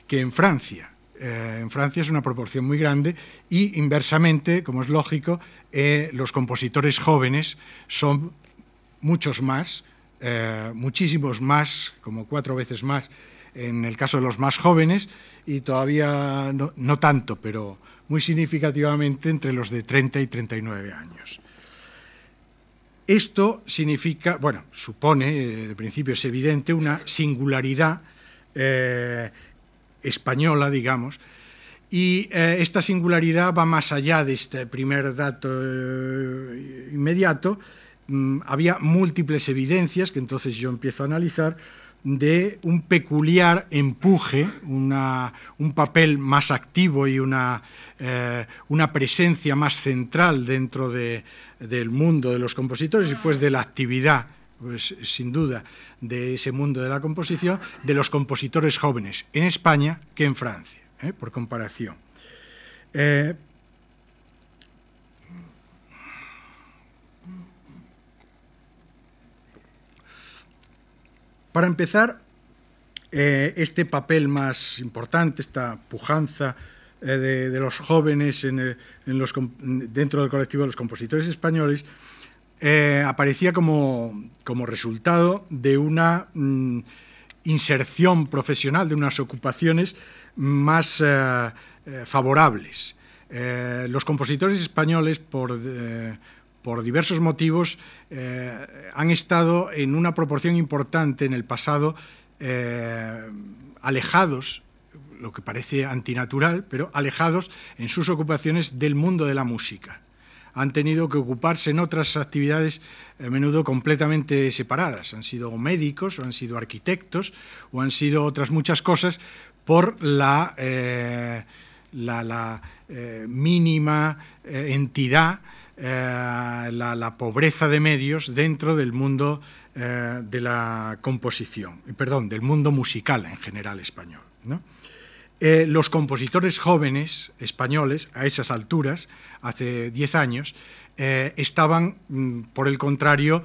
que en Francia. en Francia es una proporción muy grande y inversamente, como es lógico, los compositores jóvenes son muchos más, eh, muchísimos más, como cuatro veces más en el caso de los más jóvenes y todavía no, tanto, pero muy significativamente entre los de 30 y 39 años. Esto significa, bueno, supone, eh, de principio es evidente, una singularidad eh, española, digamos, y esta singularidad va más allá de este primer dato inmediato, Mm, había múltiples evidencias, que entonces yo empiezo a analizar, de un peculiar empuje, un papel más activo y una, eh, una presencia más central dentro del mundo de los compositores y pues de la actividad, pues, sin duda, de ese mundo de la composición, de los compositores jóvenes en España que en Francia, ¿eh? por comparación. Eh, Para empezar, eh, este papel más importante, esta pujanza eh, de, los jóvenes dentro del colectivo de los compositores españoles, eh, aparecía como, resultado de una mm, inserción profesional, de unas ocupaciones más favorables. los compositores españoles, por, por diversos motivos, eh, han estado en una proporción importante en el pasado eh, alejados, lo que parece antinatural, pero alejados en sus ocupaciones del mundo de la música. Han tenido que ocuparse en otras actividades a menudo completamente separadas. Han sido médicos, o han sido arquitectos, o han sido otras muchas cosas por la, eh, la, mínima entidad eh, la, pobreza de medios dentro del mundo eh, de la composición, perdón, del mundo musical en general español. Eh, los compositores jóvenes españoles a esas alturas, hace 10 años, estaban, mm, por el contrario,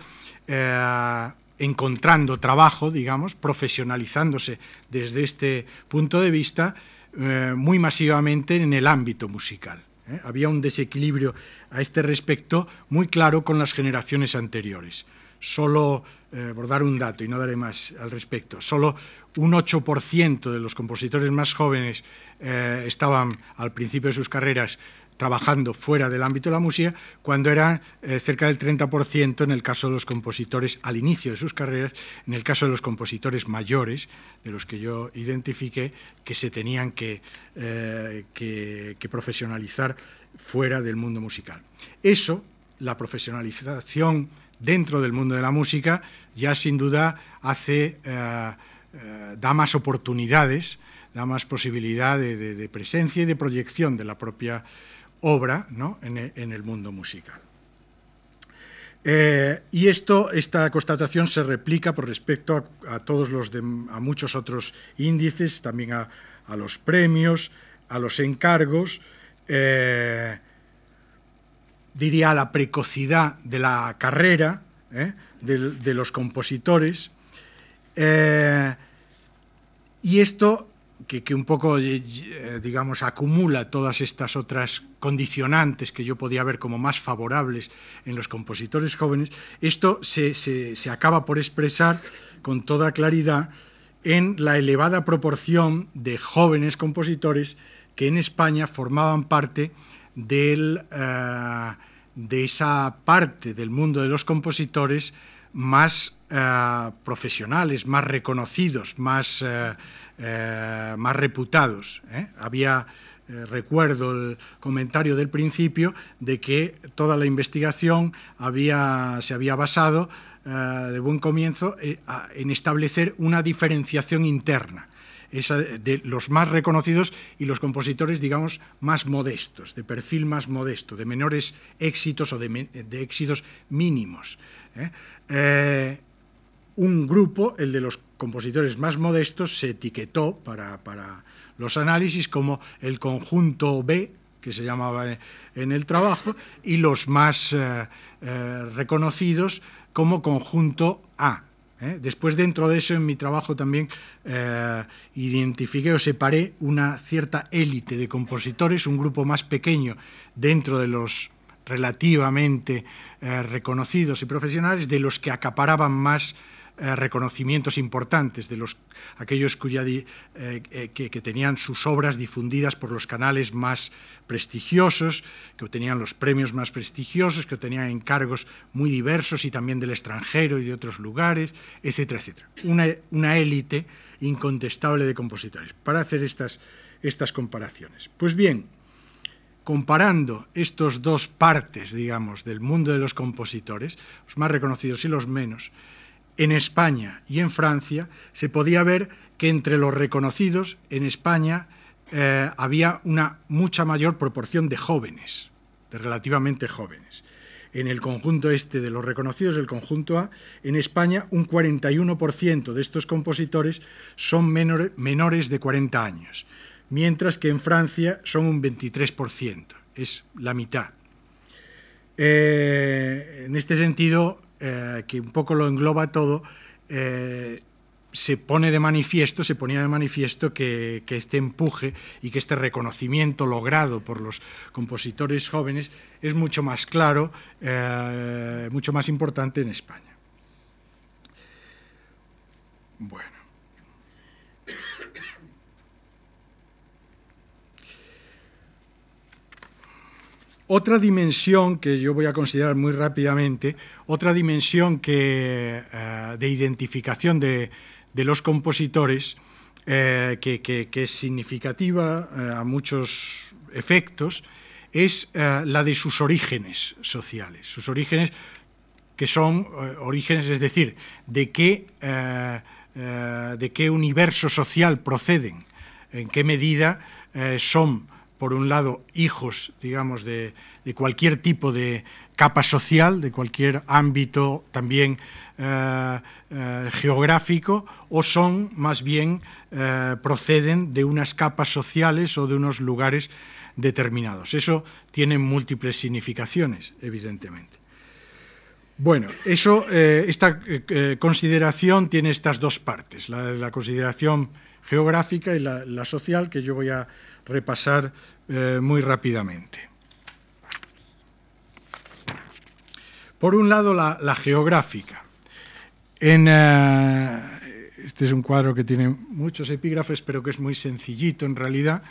encontrando trabajo, digamos, profesionalizándose desde este punto de vista muy masivamente en el ámbito musical. Había un desequilibrio a este respecto muy claro con las generaciones anteriores. Solo, eh, por dar un dato y no daré más al respecto, solo un 8% de los compositores más jóvenes eh, estaban al principio de sus carreras trabajando fuera del ámbito de la música, cuando era eh, cerca del 30% en el caso de los compositores al inicio de sus carreras, en el caso de los compositores mayores, de los que yo identifiqué, que se tenían que, que profesionalizar fuera del mundo musical. Eso, la profesionalización dentro del mundo de la música, ya sin duda hace, eh, eh, da más oportunidades, da más posibilidad de, presencia y de proyección de la propia obra e, en, el mundo musical. Eh, y esto, esta constatación se replica por respecto a, todos los a muchos otros índices, también a, a los premios, a los encargos, eh, diría, la precocidad de la carrera eh, de, los compositores. Eh, y esto, que, un poco, digamos, acumula todas estas otras condicionantes que yo podía ver como más favorables en los compositores jóvenes, esto se, se acaba por expresar con toda claridad en la elevada proporción de jóvenes compositores que en España formaban parte eh, de esa parte del mundo de los compositores más profesionales, más reconocidos, más, más reputados. Había recuerdo el comentario del principio de que toda la investigación había, se había basado de buen comienzo en establecer una diferenciación interna de los más reconocidos y los compositores, digamos, más modestos, de perfil más modesto, de menores éxitos o de, éxitos mínimos. ¿eh? Eh, un grupo, el de los compositores más modestos, se etiquetó para, los análisis como el conjunto B, que se llamaba en el trabajo, y los más eh, reconocidos como conjunto A. ¿eh? Después, dentro de eso, en mi trabajo también eh, identifiqué o separé una cierta élite de compositores, un grupo más pequeño dentro de los relativamente eh, reconocidos y profesionales, de los que acaparaban más eh, reconocimientos importantes de los, aquellos cuya, eh, eh, que, tenían sus obras difundidas por los canales más prestigiosos, que obtenían los premios más prestigiosos, que obtenían encargos muy diversos y también del extranjero y de otros lugares, etcétera, etcétera. Una, una élite incontestable de compositores, para hacer estas, estas comparaciones. Pues bien, comparando estos dos partes, digamos, del mundo de los compositores, los más reconocidos y los menos, en España y en Francia, se podía ver que entre los reconocidos en España eh, había una mucha mayor proporción de jóvenes, de relativamente jóvenes. En el conjunto este de los reconocidos del conjunto A, en España un 41% de estos compositores son menores de 40 años, mientras que en Francia son un 23%, es la mitad. Eh, en este sentido, eh, que un poco lo engloba todo, eh, se pone de manifiesto, se ponía de manifiesto que, este empuje y que este reconocimiento logrado por los compositores jóvenes es mucho más claro, eh, mucho más importante en España. Bueno. Otra dimensión que yo voy a considerar muy rápidamente, otra dimensión que, eh, de identificación de, los compositores eh, que, es significativa eh, a muchos efectos, es la de sus orígenes sociales, sus orígenes que son orígenes, es decir, de qué, de qué universo social proceden, en qué medida son por un lado, hijos, digamos, de, cualquier tipo de capa social, de cualquier ámbito también eh, eh, geográfico, o son más bien, eh, proceden de unas capas sociales o de unos lugares determinados. Eso tiene múltiples significaciones, evidentemente. Bueno, eso, esta consideración tiene estas dos partes, la, la consideración geográfica y la, la social, que yo voy a repasar eh, muy rápidamente. Por un lado, la, geográfica. Eh, este es un cuadro que tiene muchos epígrafes, pero que es muy sencillito en realidad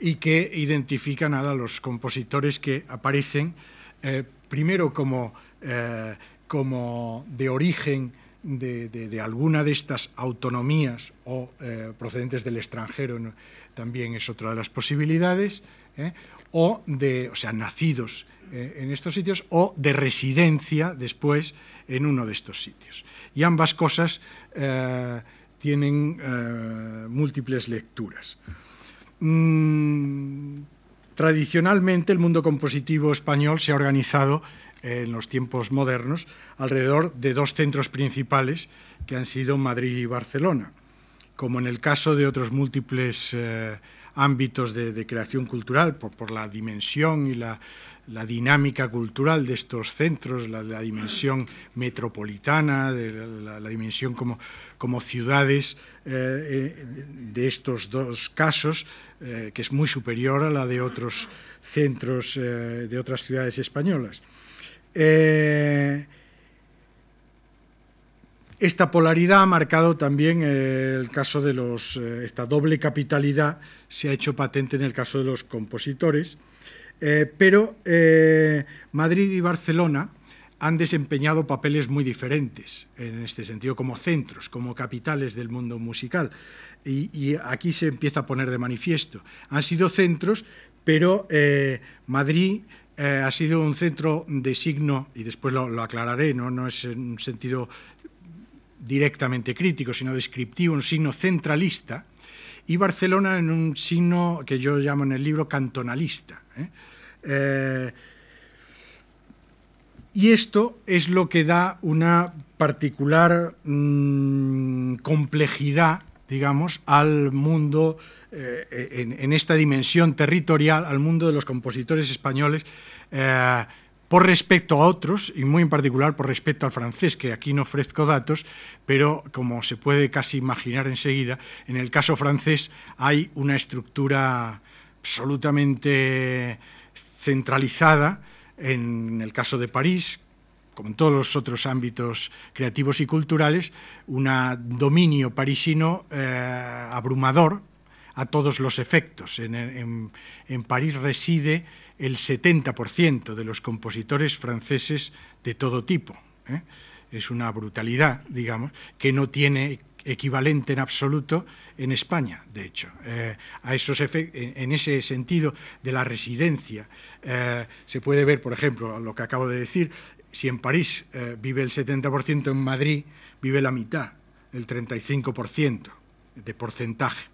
y que identifica nada los compositores que aparecen eh, primero como, como de origen de, alguna de estas autonomías o procedentes del extranjero también es otra de las posibilidades, ¿eh? o de, o sea, nacidos eh, en estos sitios, o de residencia después en uno de estos sitios. Y ambas cosas eh, tienen múltiples lecturas. Mm, tradicionalmente el mundo compositivo español se ha organizado en los tiempos modernos alrededor de dos centros principales que han sido Madrid y Barcelona como en el caso de otros múltiples eh, ámbitos de, creación cultural, por, la dimensión y la, dinámica cultural de estos centros, la, dimensión metropolitana, la, dimensión como, ciudades eh, eh, de estos dos casos, que es muy superior a la de otros centros de otras ciudades españolas. Esta polaridad ha marcado también eh, el caso de los. Eh, esta doble capitalidad se ha hecho patente en el caso de los compositores, eh, pero Madrid y Barcelona han desempeñado papeles muy diferentes en este sentido, como centros, como capitales del mundo musical. Y, aquí se empieza a poner de manifiesto. Han sido centros, pero Madrid ha sido un centro de signo, y después lo, aclararé, ¿no? no es en un sentido directamente crítico, sino descriptivo, un signo centralista, y Barcelona en un signo que yo llamo en el libro cantonalista. ¿eh? Y esto es lo que da una particular mm, complejidad, digamos, al mundo, eh, en, esta dimensión territorial, al mundo de los compositores españoles, eh, por respecto a otros, y muy en particular por respecto al francés, que aquí no ofrezco datos, pero como se puede casi imaginar enseguida, en el caso francés hay una estructura absolutamente centralizada, en el caso de París, como en todos los otros ámbitos creativos y culturales, un dominio parisino eh, abrumador a todos los efectos. En, París reside el 70% de los compositores franceses de todo tipo. ¿eh? Es una brutalidad, digamos, que no tiene equivalente en absoluto en España, de hecho. Eh, a esos en ese sentido de la residencia eh, se puede ver, por ejemplo, lo que acabo de decir, si en París vive el 70%, en Madrid vive la mitad, el 35% de porcentaje,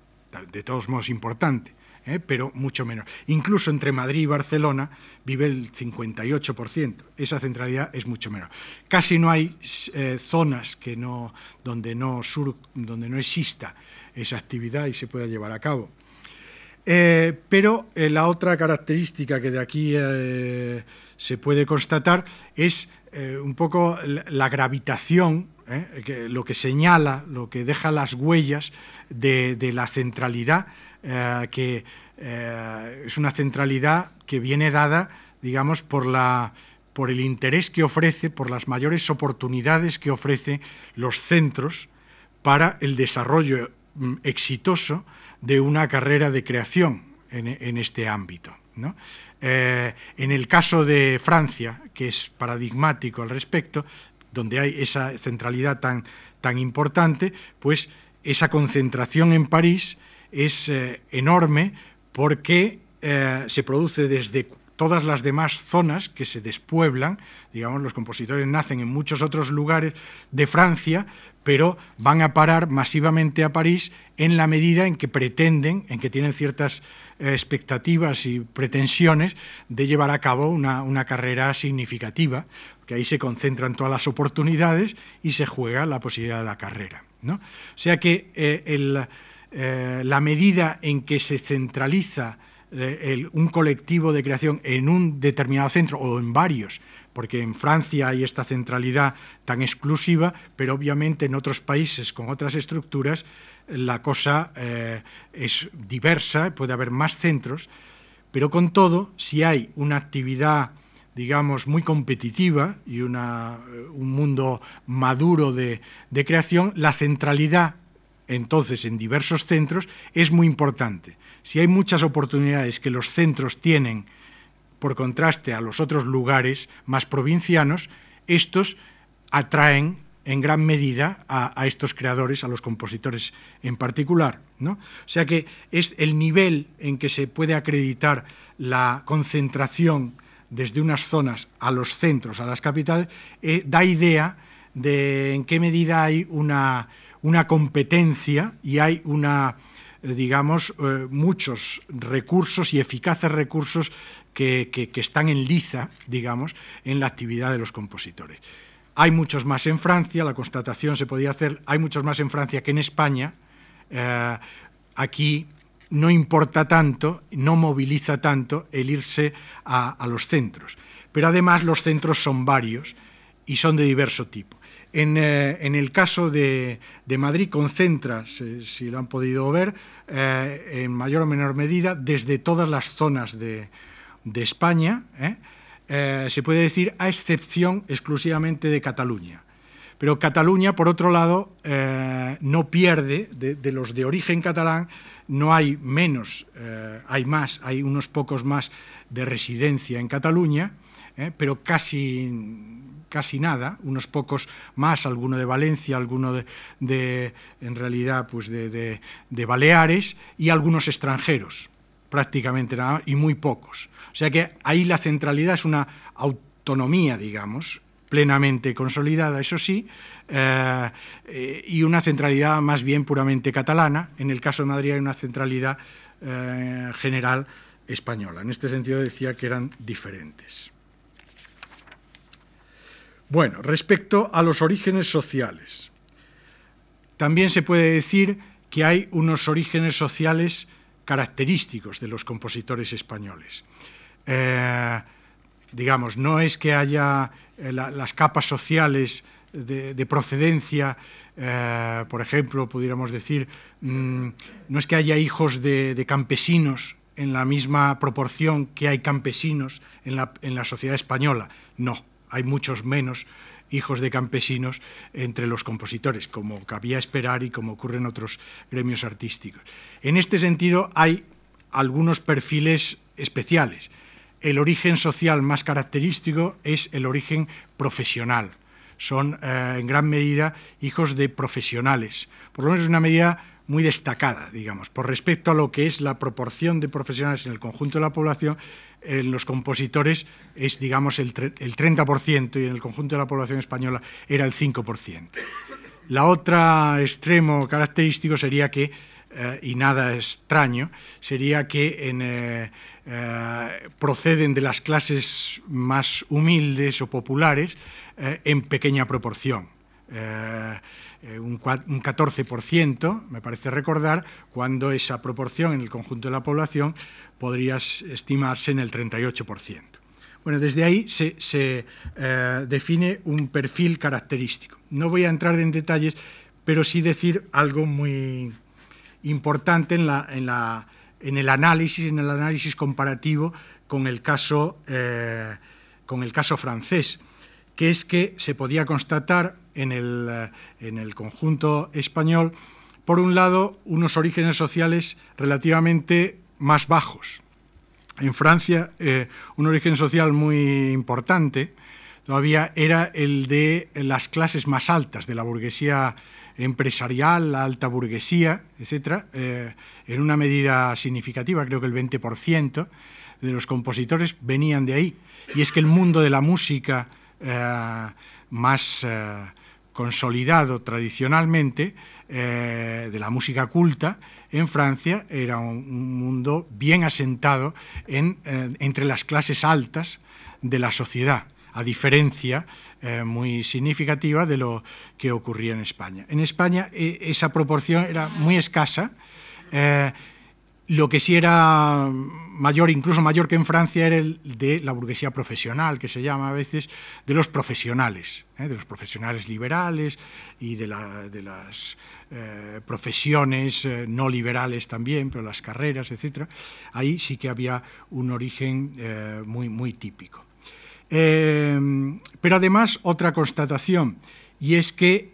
de todos modos importante. ¿Eh? pero mucho menos. Incluso entre Madrid y Barcelona vive el 58%. Esa centralidad es mucho menos. Casi no hay eh, zonas que no, donde, no sur, donde no exista esa actividad y se pueda llevar a cabo. Eh, pero la otra característica que de aquí se puede constatar es un poco la, gravitación, lo que señala, lo que deja las huellas de la centralidad eh, que eh, es una centralidad que viene dada, digamos, por, la, por el interés que ofrece, por las mayores oportunidades que ofrecen los centros para el desarrollo mm, exitoso de una carrera de creación en, este ámbito. Eh, en el caso de Francia, que es paradigmático al respecto, donde hay esa centralidad tan, tan importante, pues esa concentración en París es eh, enorme porque eh, se produce desde todas las demás zonas que se despueblan, digamos, los compositores nacen en muchos otros lugares de Francia, pero van a parar masivamente a París en la medida en que pretenden, en que tienen ciertas eh, expectativas y pretensiones de llevar a cabo una, una carrera significativa, que ahí se concentran todas las oportunidades y se juega la posibilidad de la carrera. ¿no? O sea que el eh, la medida en que se centraliza eh, un colectivo de creación en un determinado centro o en varios, porque en Francia hay esta centralidad tan exclusiva, pero obviamente en otros países con otras estructuras la cosa eh, es diversa, puede haber más centros, pero con todo, si hay una actividad digamos, muy competitiva y un mundo maduro de creación, la centralidad entonces en diversos centros es muy importante. Si hay muchas oportunidades que los centros tienen por contraste a los otros lugares más provincianos, estos atraen en gran medida a, estos creadores, a los compositores en particular. ¿no? O sea que es el nivel en que se puede acreditar la concentración desde unas zonas a los centros, a las capitales, eh, da idea de en qué medida hay una una competencia y hay una, eh, digamos, eh, muchos recursos y eficaces recursos que, están en liza, digamos, en la actividad de los compositores. Hay muchos más en Francia, la constatación se podía hacer, hay muchos más en Francia que en España. Eh, aquí no importa tanto, no moviliza tanto el irse a los centros. Pero además los centros son varios y son de diverso tipo. Eh, en, el caso de, Madrid concentra, si, lo han podido ver, eh, en mayor o menor medida desde todas las zonas de, España, ¿eh? se puede decir a excepción exclusivamente de Cataluña. Pero Cataluña, por otro lado, no pierde de, los de origen catalán, no hay menos, hay más, hay unos pocos más de residencia en Cataluña, pero casi casi nada, unos pocos más, alguno de Valencia, alguno de, en realidad, pues de, Baleares y algunos extranjeros, prácticamente nada, y muy pocos. O sea que ahí la centralidad es una autonomía, digamos, plenamente consolidada, eso sí, eh, eh, y una centralidad más bien puramente catalana. En el caso de Madrid hay una centralidad eh, general española. En este sentido decía que eran diferentes. Bueno, respecto a los orígenes sociales, también se puede decir que hay unos orígenes sociales característicos de los compositores españoles. Eh, digamos, no es que haya eh, las capas sociales de, procedencia, eh, por ejemplo, pudiéramos decir, mm, no es que haya hijos de, campesinos en la misma proporción que hay campesinos en la sociedad española, no hay muchos menos hijos de campesinos entre los compositores, como cabía esperar y como ocurre en otros gremios artísticos. En este sentido, hay algunos perfiles especiales. El origen social más característico es el origen profesional. Son eh, en gran medida hijos de profesionales, por lo menos una medida muy destacada, digamos, por respecto a lo que es la proporción de profesionales en el conjunto de la población, en los compositores es, digamos, el, 30% y en el conjunto de la población española era el 5%. La otra extremo característico sería que, eh, y nada extraño, sería que eh, eh, proceden de las clases más humildes o populares en pequeña proporción. un 14%, me parece recordar, cuando esa proporción en el conjunto de la población podría estimarse en el 38%. Bueno, desde ahí se, eh, define un perfil característico. No voy a entrar en detalles, pero sí decir algo muy importante en, el análisis, en el análisis comparativo con el caso, eh, con el caso francés, que es que se podía constatar en el, eh, en el conjunto español, por un lado, unos orígenes sociales relativamente más bajos. En Francia, eh, un origen social muy importante todavía era el de las clases más altas, de la burguesía empresarial, la alta burguesía, etc., eh, en una medida significativa, creo que el 20% de los compositores venían de ahí. Y es que el mundo de la música eh, más consolidado tradicionalmente, de la música culta, en Francia era un, mundo bien asentado en, eh, entre las clases altas de la sociedad, a diferencia eh, muy significativa de lo que ocurría en España. En España e, esa proporción era muy escasa. Eh, lo que sí era mayor, incluso mayor que en Francia, era el de la burguesía profesional, que se llama a veces, de los profesionales, de los profesionales liberales y de, las eh, profesiones eh, no liberales también, pero las carreras, etc., ahí sí que había un origen eh, muy, muy típico. pero además otra constatación, y es que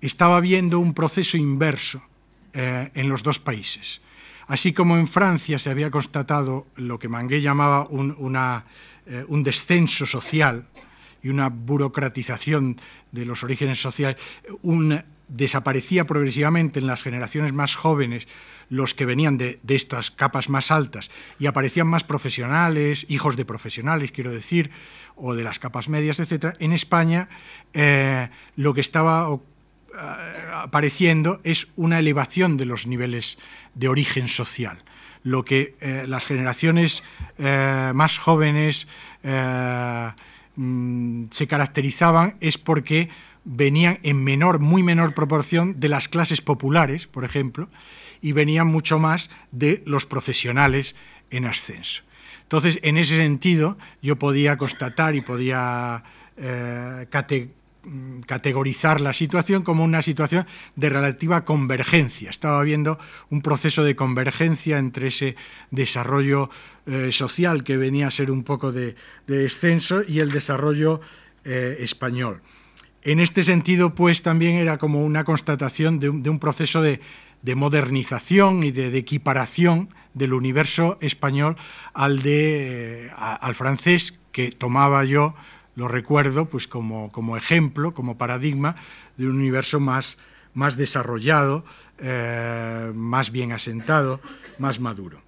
estaba habiendo un proceso inverso en los dos países. Así como en Francia se había constatado lo que Mangué llamaba un, un descenso social y una burocratización de los orígenes sociales, un desaparecía progresivamente en las generaciones más jóvenes los que venían de, estas capas más altas y aparecían más profesionales, hijos de profesionales, quiero decir, o de las capas medias, etc., en España eh, lo que estaba eh, apareciendo es una elevación de los niveles de origen social. Lo que eh, las generaciones más jóvenes mm, se caracterizaban es porque venían en menor, muy menor proporción de las clases populares, por ejemplo, y venían mucho más de los profesionales en ascenso. Entonces, en ese sentido, yo podía constatar y podía eh, categorizar la situación como una situación de relativa convergencia. Estaba habiendo un proceso de convergencia entre ese desarrollo eh, social que venía a ser un poco de, descenso y el desarrollo eh, español. En este sentido, pues también era como una constatación de un, proceso de, modernización y de, equiparación del universo español al, de, al francés que tomaba yo lo recuerdo pues como, como ejemplo, como paradigma de un universo más, más desarrollado, eh, más bien asentado, más maduro.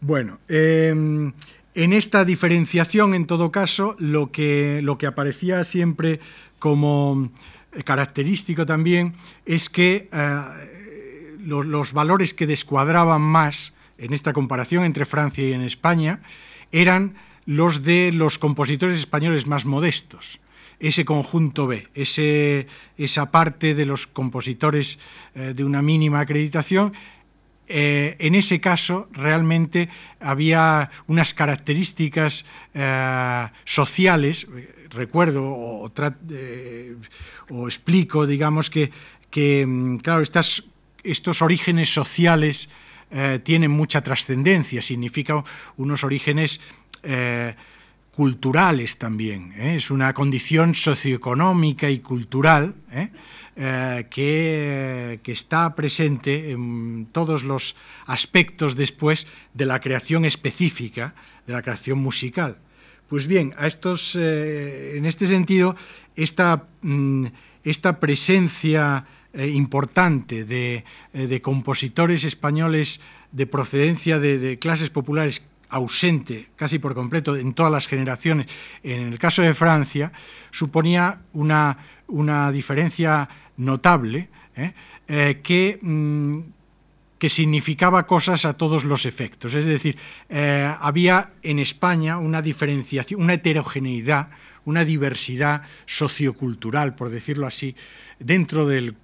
Bueno, em, en esta diferenciación, en todo caso, lo que, lo que aparecía siempre como característico también es que eh, los, valores que descuadraban más en esta comparación entre Francia y en España eran los de los compositores españoles más modestos. Ese conjunto B, ese, esa parte de los compositores eh, de una mínima acreditación eh, en ese caso realmente había unas características eh, sociales, recuerdo o, explico, digamos, que, mm, claro, estos orígenes sociales tienen mucha trascendencia, significa unos orígenes culturales también, es una condición socioeconómica y cultural eh, que, está presente en todos los aspectos después de la creación específica, de la creación musical. Pues bien, a estos, eh, en este sentido, esta, mm, esta presencia eh, importante de, compositores españoles de procedencia de clases populares ausente casi por completo en todas las generaciones, en el caso de Francia, suponía una, una diferencia notable ¿eh? Eh, que, mm, que, significaba cosas a todos los efectos. Es decir, eh, había en España una diferenciación, una heterogeneidad, una diversidad sociocultural, por decirlo así, dentro del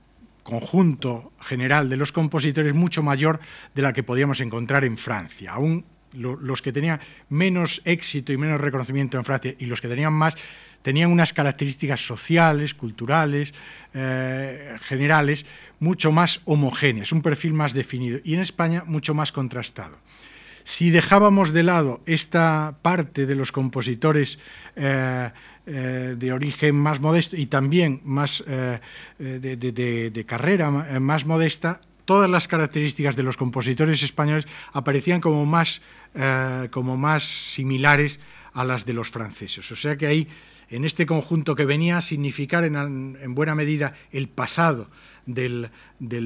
conjunto general de los compositores mucho mayor de la que podíamos encontrar en Francia. Aún los que tenían menos éxito y menos reconocimiento en Francia y los que tenían más tenían unas características sociales, culturales, eh, generales, mucho más homogéneas, un perfil más definido, y en España mucho más contrastado. Si dejábamos de lado esta parte de los compositores eh, eh, de origen más modesto y también más de, de, carrera más modesta, todas las características de los compositores españoles aparecían como más, como más similares a las de los franceses. O sea que ahí en este conjunto que venía a significar en, buena medida el pasado del,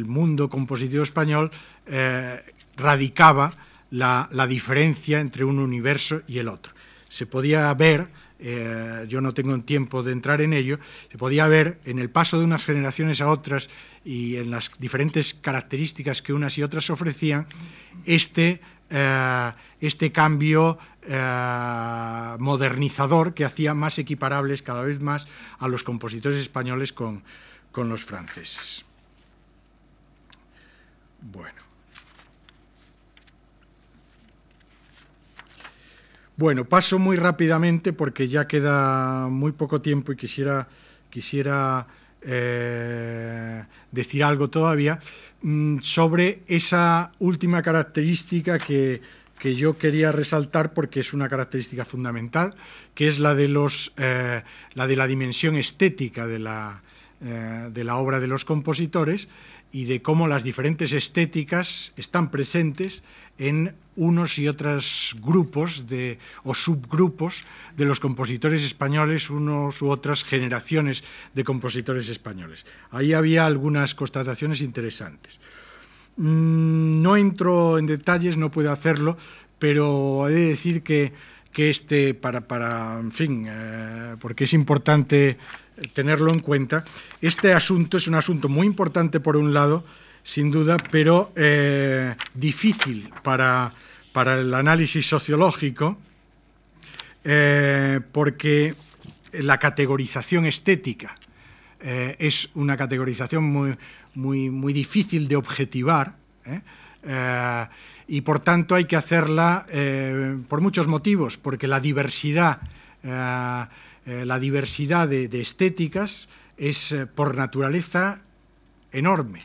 mundo compositivo español, eh, radicaba la, diferencia entre un universo y el otro. Se podía ver, eh, yo no tengo tiempo de entrar en ello, se podía ver en el paso de unas generaciones a otras y en las diferentes características que unas y otras ofrecían, este, eh, este cambio eh, modernizador que hacía más equiparables cada vez más a los compositores españoles con, los franceses. Bueno. Bueno, paso muy rápidamente porque ya queda muy poco tiempo y quisiera, quisiera eh, decir algo todavía mm, sobre esa última característica que, que yo quería resaltar porque es una característica fundamental, que es la de, los, eh, la, de la dimensión estética de la, eh, de la obra de los compositores y de cómo las diferentes estéticas están presentes en unos y otros grupos de, o subgrupos de los compositores españoles, unos u otras generaciones de compositores españoles. Ahí había algunas constataciones interesantes. Mm, no entro en detalles, no puedo hacerlo, pero he de decir que, este, para, para, en fin, eh, porque es importante tenerlo en cuenta, este asunto es un asunto muy importante por un lado, sin duda, pero eh, difícil para, para, el análisis sociológico, eh, porque la categorización estética es una categorización muy, muy, muy difícil de objetivar ¿eh? Eh, y por tanto hay que hacerla eh, por muchos motivos, porque la diversidad, la diversidad de, estéticas es por naturaleza enorme.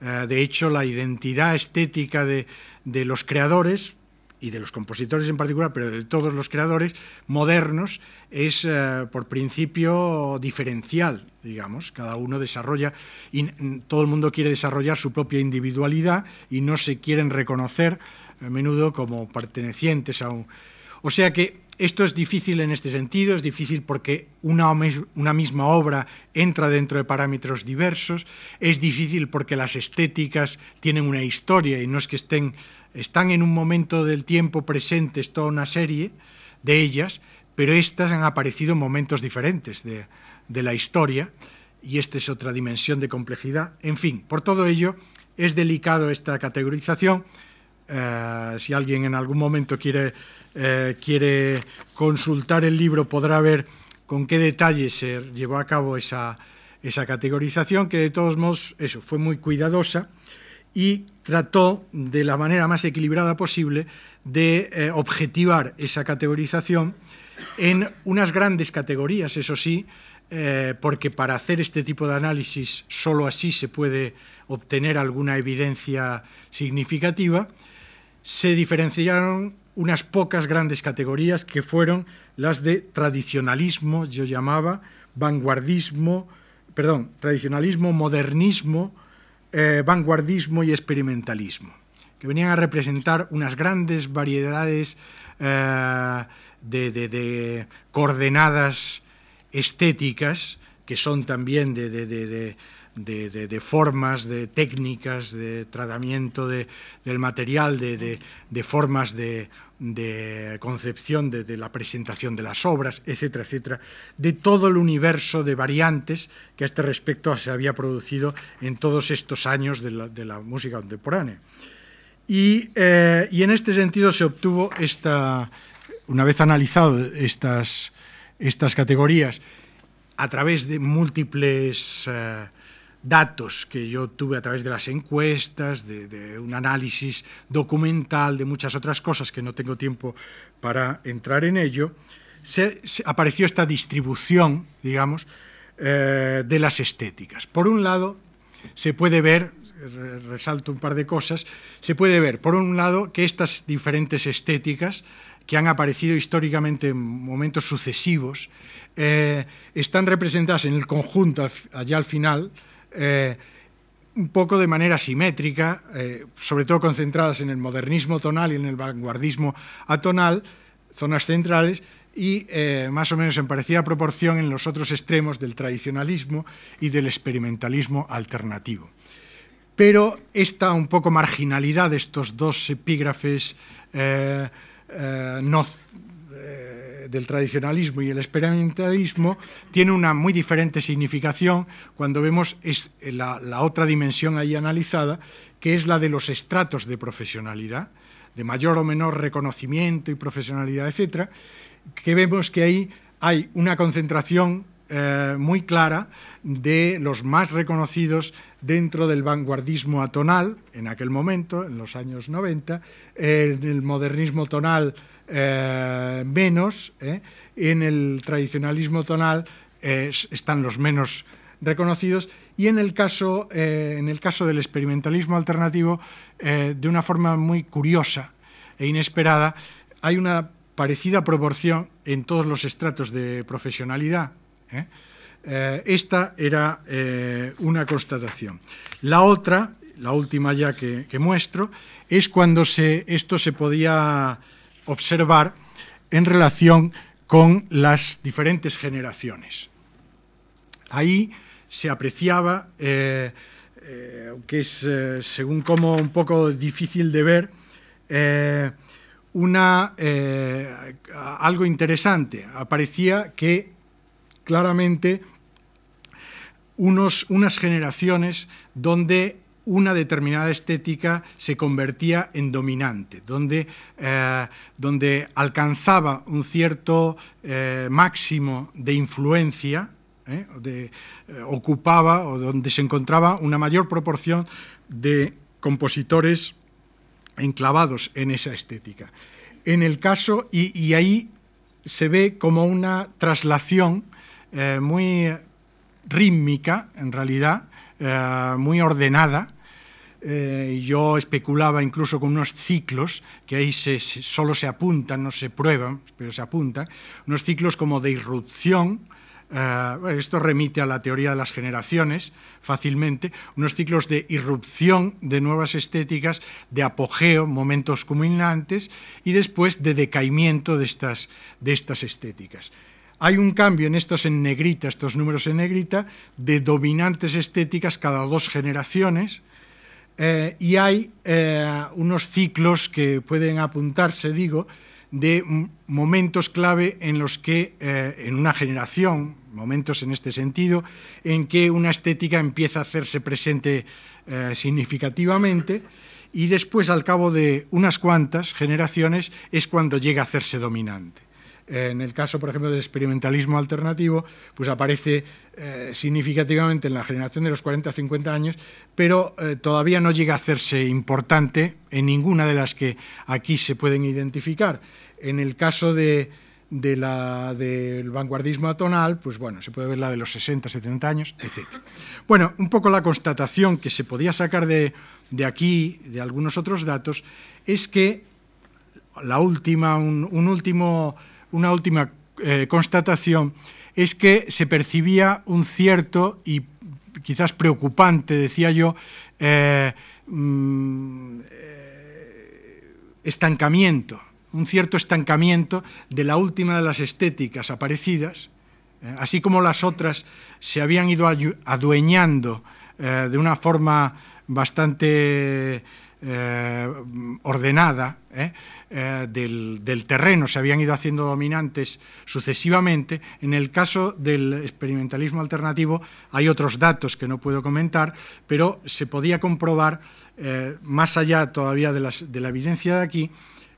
de hecho, la identidad estética de, de los creadores y de los compositores en particular, pero de todos los creadores modernos, es eh, por principio diferencial, digamos. Cada uno desarrolla, y todo el mundo quiere desarrollar su propia individualidad y no se quieren reconocer a menudo como pertenecientes a un... O sea que esto es difícil en este sentido, es difícil porque una, una, misma obra entra dentro de parámetros diversos, es difícil porque las estéticas tienen una historia y no es que estén están en un momento del tiempo presentes toda una serie de ellas, pero estas han aparecido en momentos diferentes de, la historia y esta es otra dimensión de complejidad. En fin, por todo ello es delicado esta categorización. Eh, si alguien en algún momento quiere, eh, quiere consultar el libro podrá ver con qué detalle se llevó a cabo esa, esa categorización, que de todos modos eso, fue muy cuidadosa y trató de la manera más equilibrada posible de eh, objetivar esa categorización en unas grandes categorías, eso sí, eh, porque para hacer este tipo de análisis solo así se puede obtener alguna evidencia significativa, se diferenciaron unas pocas grandes categorías que fueron las de tradicionalismo, yo llamaba, vanguardismo, perdón, tradicionalismo, modernismo, eh, vanguardismo y experimentalismo, que venían a representar unas grandes variedades eh, de, coordenadas estéticas, que son también de, de, formas, de técnicas, de tratamiento del material, de, formas de, concepción de, la presentación de las obras, etcétera, etcétera, de todo el universo de variantes que a este respecto se había producido en todos estos años de la, música contemporánea. Y, eh, y, en este sentido se obtuvo esta, una vez analizado estas, estas categorías, a través de múltiples eh, datos que yo tuve a través de las encuestas, de, un análisis documental, de muchas otras cosas que no tengo tiempo para entrar en ello, se, apareció esta distribución, digamos, eh, de las estéticas. Por un lado, se puede ver, resalto un par de cosas, se puede ver, por un lado, que estas diferentes estéticas que han aparecido históricamente en momentos sucesivos, eh, están representadas en el conjunto allá al final, eh, un poco de manera simétrica, eh, sobre todo concentradas en el modernismo tonal y en el vanguardismo atonal, zonas centrales, y más o menos en parecida proporción en los otros extremos del tradicionalismo y del experimentalismo alternativo. Pero esta un poco marginalidad de estos dos epígrafes no del tradicionalismo y el experimentalismo tiene una muy diferente significación cuando vemos es la, otra dimensión ahí analizada, que es la de los estratos de profesionalidad, de mayor o menor reconocimiento y profesionalidad, etcétera, que vemos que ahí hay una concentración eh, muy clara de los más reconocidos dentro del vanguardismo atonal, en aquel momento, en los años 90, en el modernismo tonal eh, menos, eh, en el tradicionalismo tonal están los menos reconocidos y en el caso, eh, en el caso del experimentalismo alternativo, de una forma muy curiosa e inesperada, hay una parecida proporción en todos los estratos de profesionalidad. esta era una constatación. La otra, la última ya que, que muestro, es cuando se, esto se podía observar en relación con las diferentes generaciones. Ahí se apreciaba, eh, eh, que es eh, según como un poco difícil de ver, una, algo interesante. Aparecía que claramente unos, unas generaciones donde una determinada estética se convertía en dominante, donde, eh, donde alcanzaba un cierto eh, máximo de influencia, eh, de, ocupaba o donde se encontraba una mayor proporción de compositores enclavados en esa estética. En el caso, y, y ahí se ve como una traslación muy rítmica, en realidad, muy ordenada, eh, yo especulaba incluso con unos ciclos, que ahí se, solo se apuntan, no se prueban, pero se apuntan, unos ciclos como de irrupción, eh, esto remite a la teoría de las generaciones fácilmente, unos ciclos de irrupción de nuevas estéticas, de apogeo, momentos culminantes, y después de decaimiento de estas, de estas estéticas. Hay un cambio en estos en negrita, estos números en negrita, de dominantes estéticas cada dos generaciones, eh, y hay eh, unos ciclos que pueden apuntarse, digo, de momentos clave en los que, eh, en una generación, momentos en este sentido, en que una estética empieza a hacerse presente significativamente y después, al cabo de unas cuantas generaciones, es cuando llega a hacerse dominante. En el caso, por ejemplo, del experimentalismo alternativo, pues aparece eh, significativamente en la generación de los 40-50 años, pero eh, todavía no llega a hacerse importante en ninguna de las que aquí se pueden identificar. En el caso de, del vanguardismo atonal, pues bueno, se puede ver la de los 60, 70 años, etc. Bueno, un poco la constatación que se podía sacar de, de aquí, de algunos otros datos, es que la última, un último una última eh, constatación es que se percibía un cierto y quizás preocupante, decía yo, eh, mm, eh, estancamiento, un cierto estancamiento de la última de las estéticas aparecidas, así como las otras se habían ido adueñando de una forma bastante ordenada, eh, del, terreno se habían ido haciendo dominantes sucesivamente. En el caso del experimentalismo alternativo hay otros datos que no puedo comentar, pero se podía comprobar, eh, más allá todavía de, la evidencia de aquí,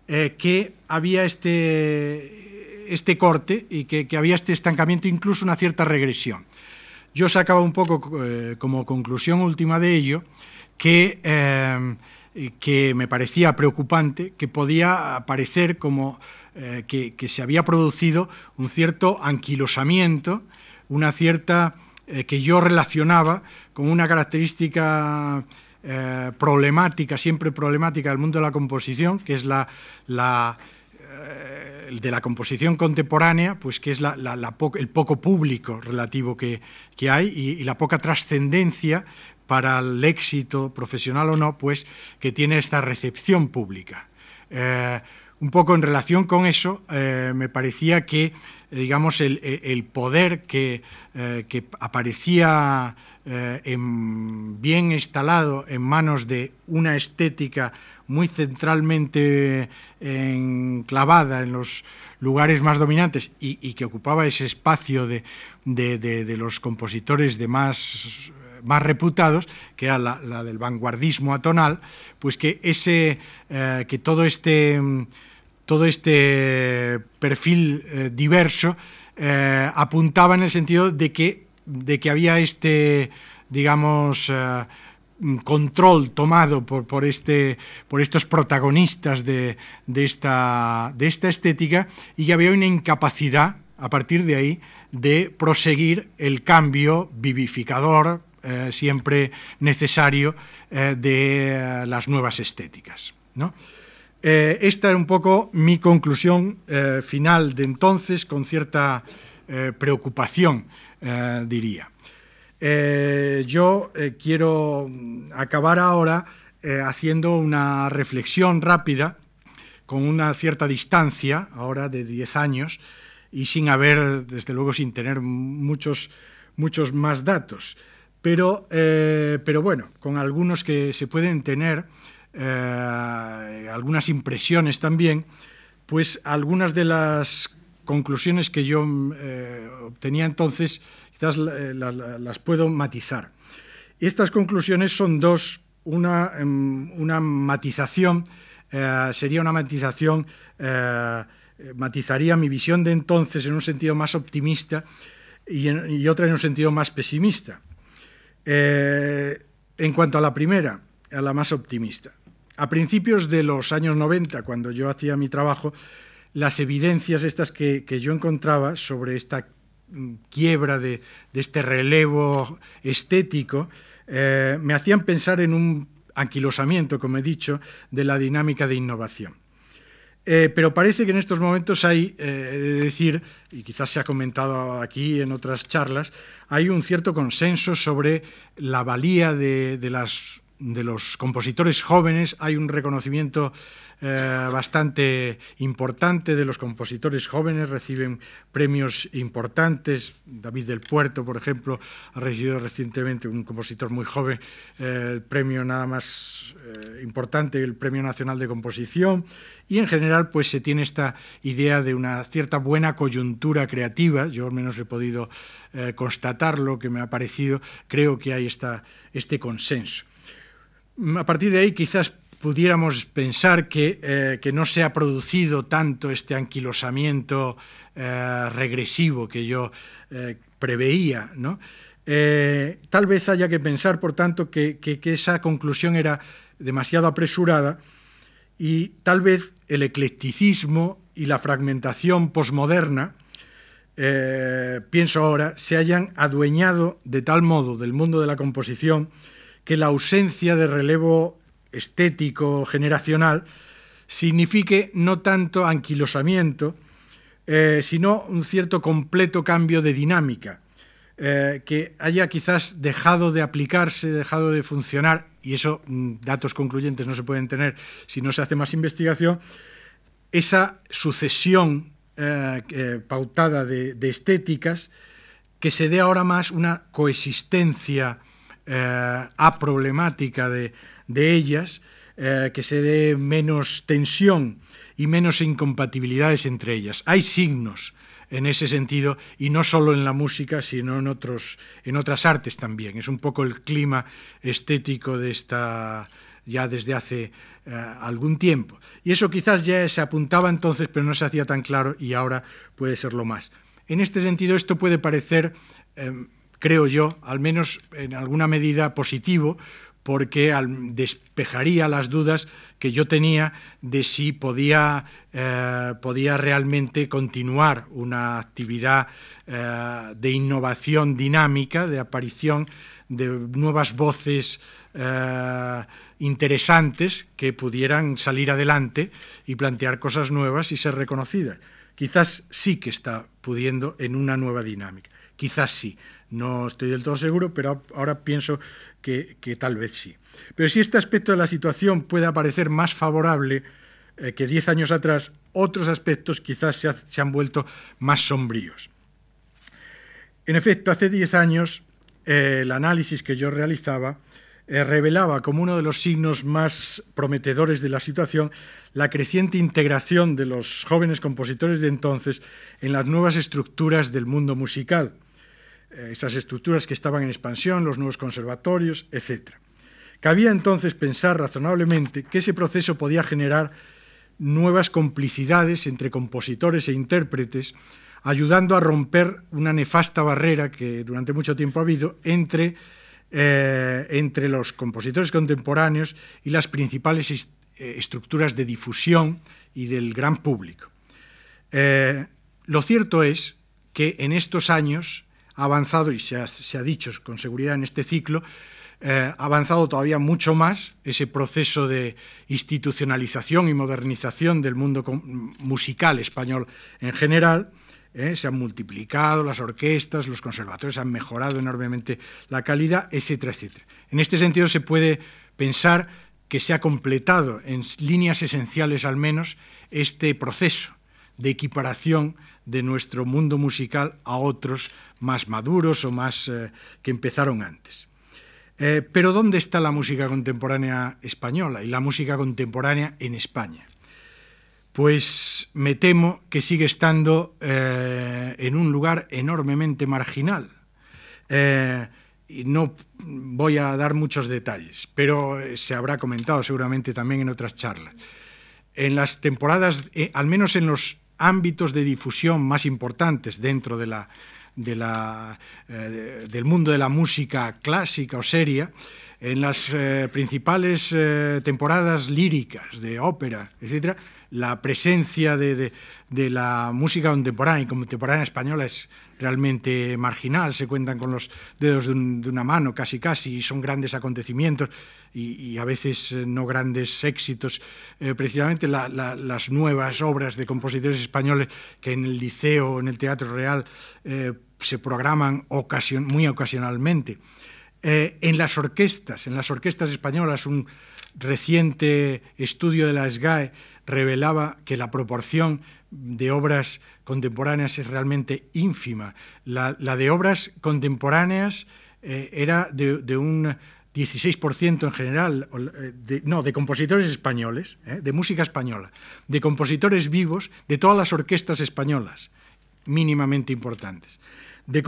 eh, que había este, este corte y que, había este estancamiento, incluso una cierta regresión. Yo sacaba un poco como conclusión última de ello que que me parecía preocupante, que podía parecer como eh, que, se había producido un cierto anquilosamiento, una cierta eh, que yo relacionaba con una característica eh, problemática, siempre problemática del mundo de la composición, que es la, de la composición contemporánea, pues que es el poco público relativo que, hay y, la poca trascendencia para el éxito profesional o no, pues que tiene esta recepción pública. Eh, un poco en relación con eso, eh, me parecía que, digamos, el, poder que, eh, aparecía bien instalado en manos de una estética muy centralmente enclavada en los lugares más dominantes y, que ocupaba ese espacio de los compositores de más más reputados, que era la, del vanguardismo atonal, pues que, ese, eh, que todo, este, todo este perfil eh, diverso eh, apuntaba en el sentido de que, de que había este, digamos, control tomado por, por, este, por estos protagonistas de, de, esta, de esta estética y que había una incapacidad, a partir de ahí, de proseguir el cambio vivificador, eh, siempre necesario eh, de las nuevas estéticas. Eh, esta era un poco mi conclusión final de entonces, con cierta preocupación, diría. yo quiero acabar ahora haciendo una reflexión rápida, con una cierta distancia, ahora de 10 años, y sin haber, desde luego, sin tener muchos, muchos más datos. Pero, eh, pero bueno, con algunos que se pueden tener, eh, algunas impresiones también, pues algunas de las conclusiones que yo eh, obtenía entonces, quizás las puedo matizar. Estas conclusiones son dos, una, em, una matización, sería una matización, matizaría mi visión de entonces en un sentido más optimista y, y otra en un sentido más pesimista. Eh, en cuanto a la primera, a la más optimista, a principios de los años 90, cuando yo hacía mi trabajo, las evidencias estas que, yo encontraba sobre esta mm, quiebra de, este relevo estético eh, me hacían pensar en un anquilosamiento, como he dicho, de la dinámica de innovación. Eh, pero parece que en estos momentos hay, eh, de decir, y quizás se ha comentado aquí en otras charlas, hay un cierto consenso sobre la valía de, las, de los compositores jóvenes, hay un reconocimiento eh, bastante importante de los compositores jóvenes, reciben premios importantes. David del Puerto, por ejemplo, ha recibido recientemente, un compositor muy joven, eh, el premio nada más eh, importante, el Premio Nacional de Composición. Y en general, pues se tiene esta idea de una cierta buena coyuntura creativa. Yo al menos he podido constatar lo que me ha parecido. Creo que hay esta, este consenso. A partir de ahí, quizás pudiéramos pensar que, eh, que, no se ha producido tanto este anquilosamiento eh, regresivo que yo eh, preveía. ¿no? tal vez haya que pensar, por tanto, que, que, que, esa conclusión era demasiado apresurada y tal vez el eclecticismo y la fragmentación posmoderna, pienso ahora, se hayan adueñado de tal modo del mundo de la composición que la ausencia de relevo estético generacional signifique no tanto anquilosamiento, eh, sino un cierto completo cambio de dinámica, eh, que haya quizás dejado de aplicarse, dejado de funcionar, y eso mm, datos concluyentes no se pueden tener si no se hace más investigación, esa sucesión eh, pautada de, estéticas que se dé ahora más una coexistencia aproblemática de, de ellas, eh, que se dé menos tensión y menos incompatibilidades entre ellas. Hay signos en ese sentido y no solo en la música, sino en, otros, en otras artes también. Es un poco el clima estético de esta ya desde hace eh, algún tiempo. Y eso quizás ya se apuntaba entonces, pero no se hacía tan claro y ahora puede serlo más. En este sentido, esto puede parecer, eh, creo yo, al menos en alguna medida positivo, porque despejaría las dudas que yo tenía de si podía, eh, podía realmente continuar una actividad eh, de innovación dinámica, de aparición de nuevas voces eh, interesantes que pudieran salir adelante y plantear cosas nuevas y ser reconocidas. Quizás sí que está pudiendo en una nueva dinámica, quizás sí. No estoy del todo seguro, pero ahora pienso que, tal vez sí. Pero si este aspecto de la situación puede parecer más favorable eh, que diez años atrás, otros aspectos quizás se, han vuelto más sombríos. En efecto, hace diez años eh, el análisis que yo realizaba eh, revelaba como uno de los signos más prometedores de la situación la creciente integración de los jóvenes compositores de entonces en las nuevas estructuras del mundo musical esas estructuras que estaban en expansión, los nuevos conservatorios, etc. Cabía entonces pensar razonablemente que ese proceso podía generar nuevas complicidades entre compositores e intérpretes, ayudando a romper una nefasta barrera que durante mucho tiempo ha habido entre, eh, entre los compositores contemporáneos y las principales eh, estructuras de difusión y del gran público. lo cierto es que en estos años ha avanzado, y se ha, dicho con seguridad en este ciclo, eh, ha avanzado todavía mucho más ese proceso de institucionalización y modernización del mundo musical español en general. Eh, se han multiplicado las orquestas, los conservatorios han mejorado enormemente la calidad, etcétera, etcétera. En este sentido se puede pensar que se ha completado en líneas esenciales al menos este proceso de equiparación de nuestro mundo musical a otros más maduros o más eh, que empezaron antes. Eh, pero ¿dónde está la música contemporánea española y la música contemporánea en España? Pues me temo que sigue estando eh, en un lugar enormemente marginal. y no voy a dar muchos detalles, pero se habrá comentado seguramente también en otras charlas. En las temporadas, al menos en los ámbitos de difusión más importantes dentro de la, eh, del mundo de la música clásica o seria, en las eh, principales eh, temporadas líricas de ópera, etc., la presencia de, la música contemporánea y contemporánea española es realmente marginal, se cuentan con los dedos de, una mano casi casi y son grandes acontecimientos y, a veces eh, no grandes éxitos. Eh, precisamente las nuevas obras de compositores españoles que en el liceo, en el Teatro Real, eh, se programan muy ocasionalmente. en las orquestas, en las orquestas españolas, un reciente estudio de la SGAE revelaba que la proporción de obras contemporáneas es realmente ínfima. La, de obras contemporáneas eh, era de, un 16% en general, eh, no, de compositores españoles, eh, de música española, de compositores vivos de todas las orquestas españolas, mínimamente importantes. De,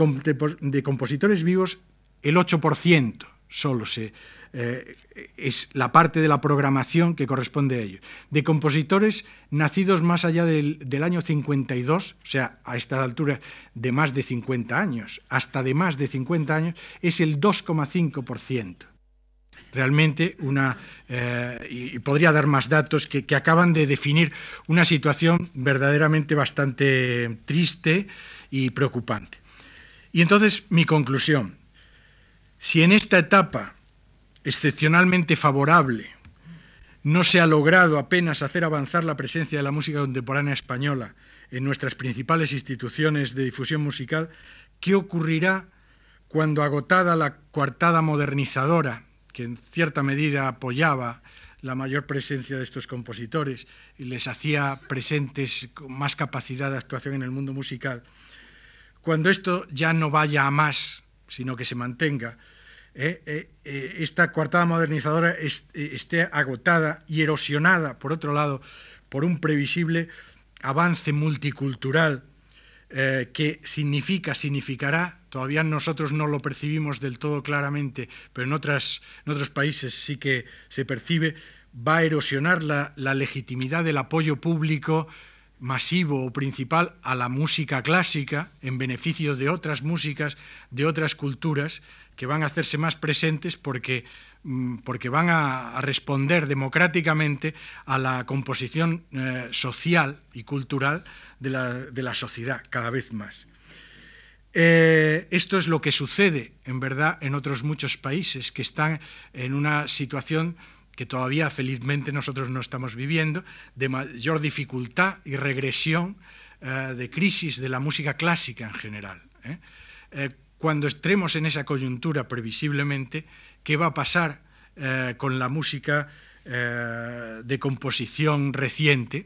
de compositores vivos, el 8% solo se, eh, es la parte de la programación que corresponde a ello. De compositores nacidos más allá del, año 52, o sea, a esta altura de más de 50 años, hasta de más de 50 años, es el 2,5% realmente una, eh, y, podría dar más datos que, que, acaban de definir una situación verdaderamente bastante triste y preocupante. Y entonces mi conclusión, si en esta etapa excepcionalmente favorable, no se ha logrado apenas hacer avanzar la presencia de la música contemporánea española en nuestras principales instituciones de difusión musical, ¿qué ocurrirá cuando agotada la coartada modernizadora, que en cierta medida apoyaba la mayor presencia de estos compositores y les hacía presentes con más capacidad de actuación en el mundo musical, cuando esto ya no vaya a más, sino que se mantenga, esta coartada modernizadora esté agotada y erosionada, por otro lado, por un previsible avance multicultural que significa, significará, todavía nosotros no lo percibimos del todo claramente, pero en, otras, en otros países sí que se percibe, va a erosionar la legitimidad del apoyo público masivo o principal a la música clásica en beneficio de otras músicas, de otras culturas, que van a hacerse más presentes porque, mm, porque van a, responder democráticamente a la composición eh, social y cultural de la, sociedad cada vez más. Eh, esto es lo que sucede, en verdad, en otros muchos países que están en una situación que todavía felizmente nosotros no estamos viviendo, de mayor dificultad y regresión, eh, de crisis de la música clásica en general cuando entremos en esa coyuntura previsiblemente, qué va a pasar eh, con la música eh, de composición reciente,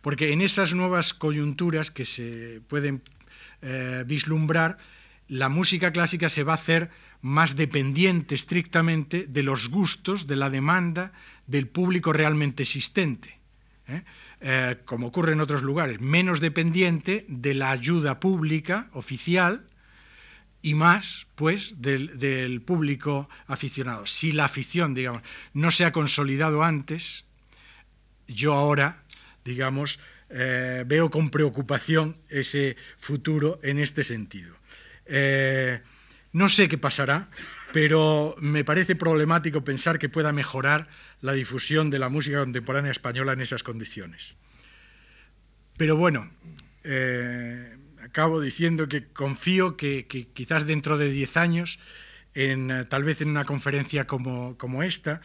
porque en esas nuevas coyunturas que se pueden eh, vislumbrar, la música clásica se va a hacer más dependiente estrictamente de los gustos, de la demanda del público realmente existente. como ocurre en otros lugares, menos dependiente de la ayuda pública oficial y más, pues, del, público aficionado. Si la afición, digamos, no se ha consolidado antes, yo ahora, digamos, eh, veo con preocupación ese futuro en este sentido. Eh, no sé qué pasará, pero me parece problemático pensar que pueda mejorar la difusión de la música contemporánea española en esas condiciones. Pero bueno, eh, acabo diciendo que confío que, quizás dentro de 10 años, en, eh, tal vez en una conferencia como, esta,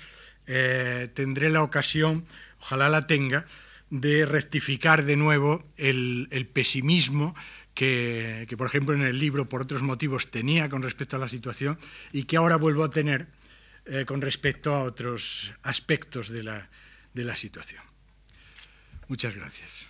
eh, tendré la ocasión, ojalá la tenga, de rectificar de nuevo el, pesimismo que, por ejemplo, en el libro, por otros motivos, tenía con respecto a la situación y que ahora vuelvo a tener eh, con respecto a otros aspectos de la, de la situación. Muchas gracias.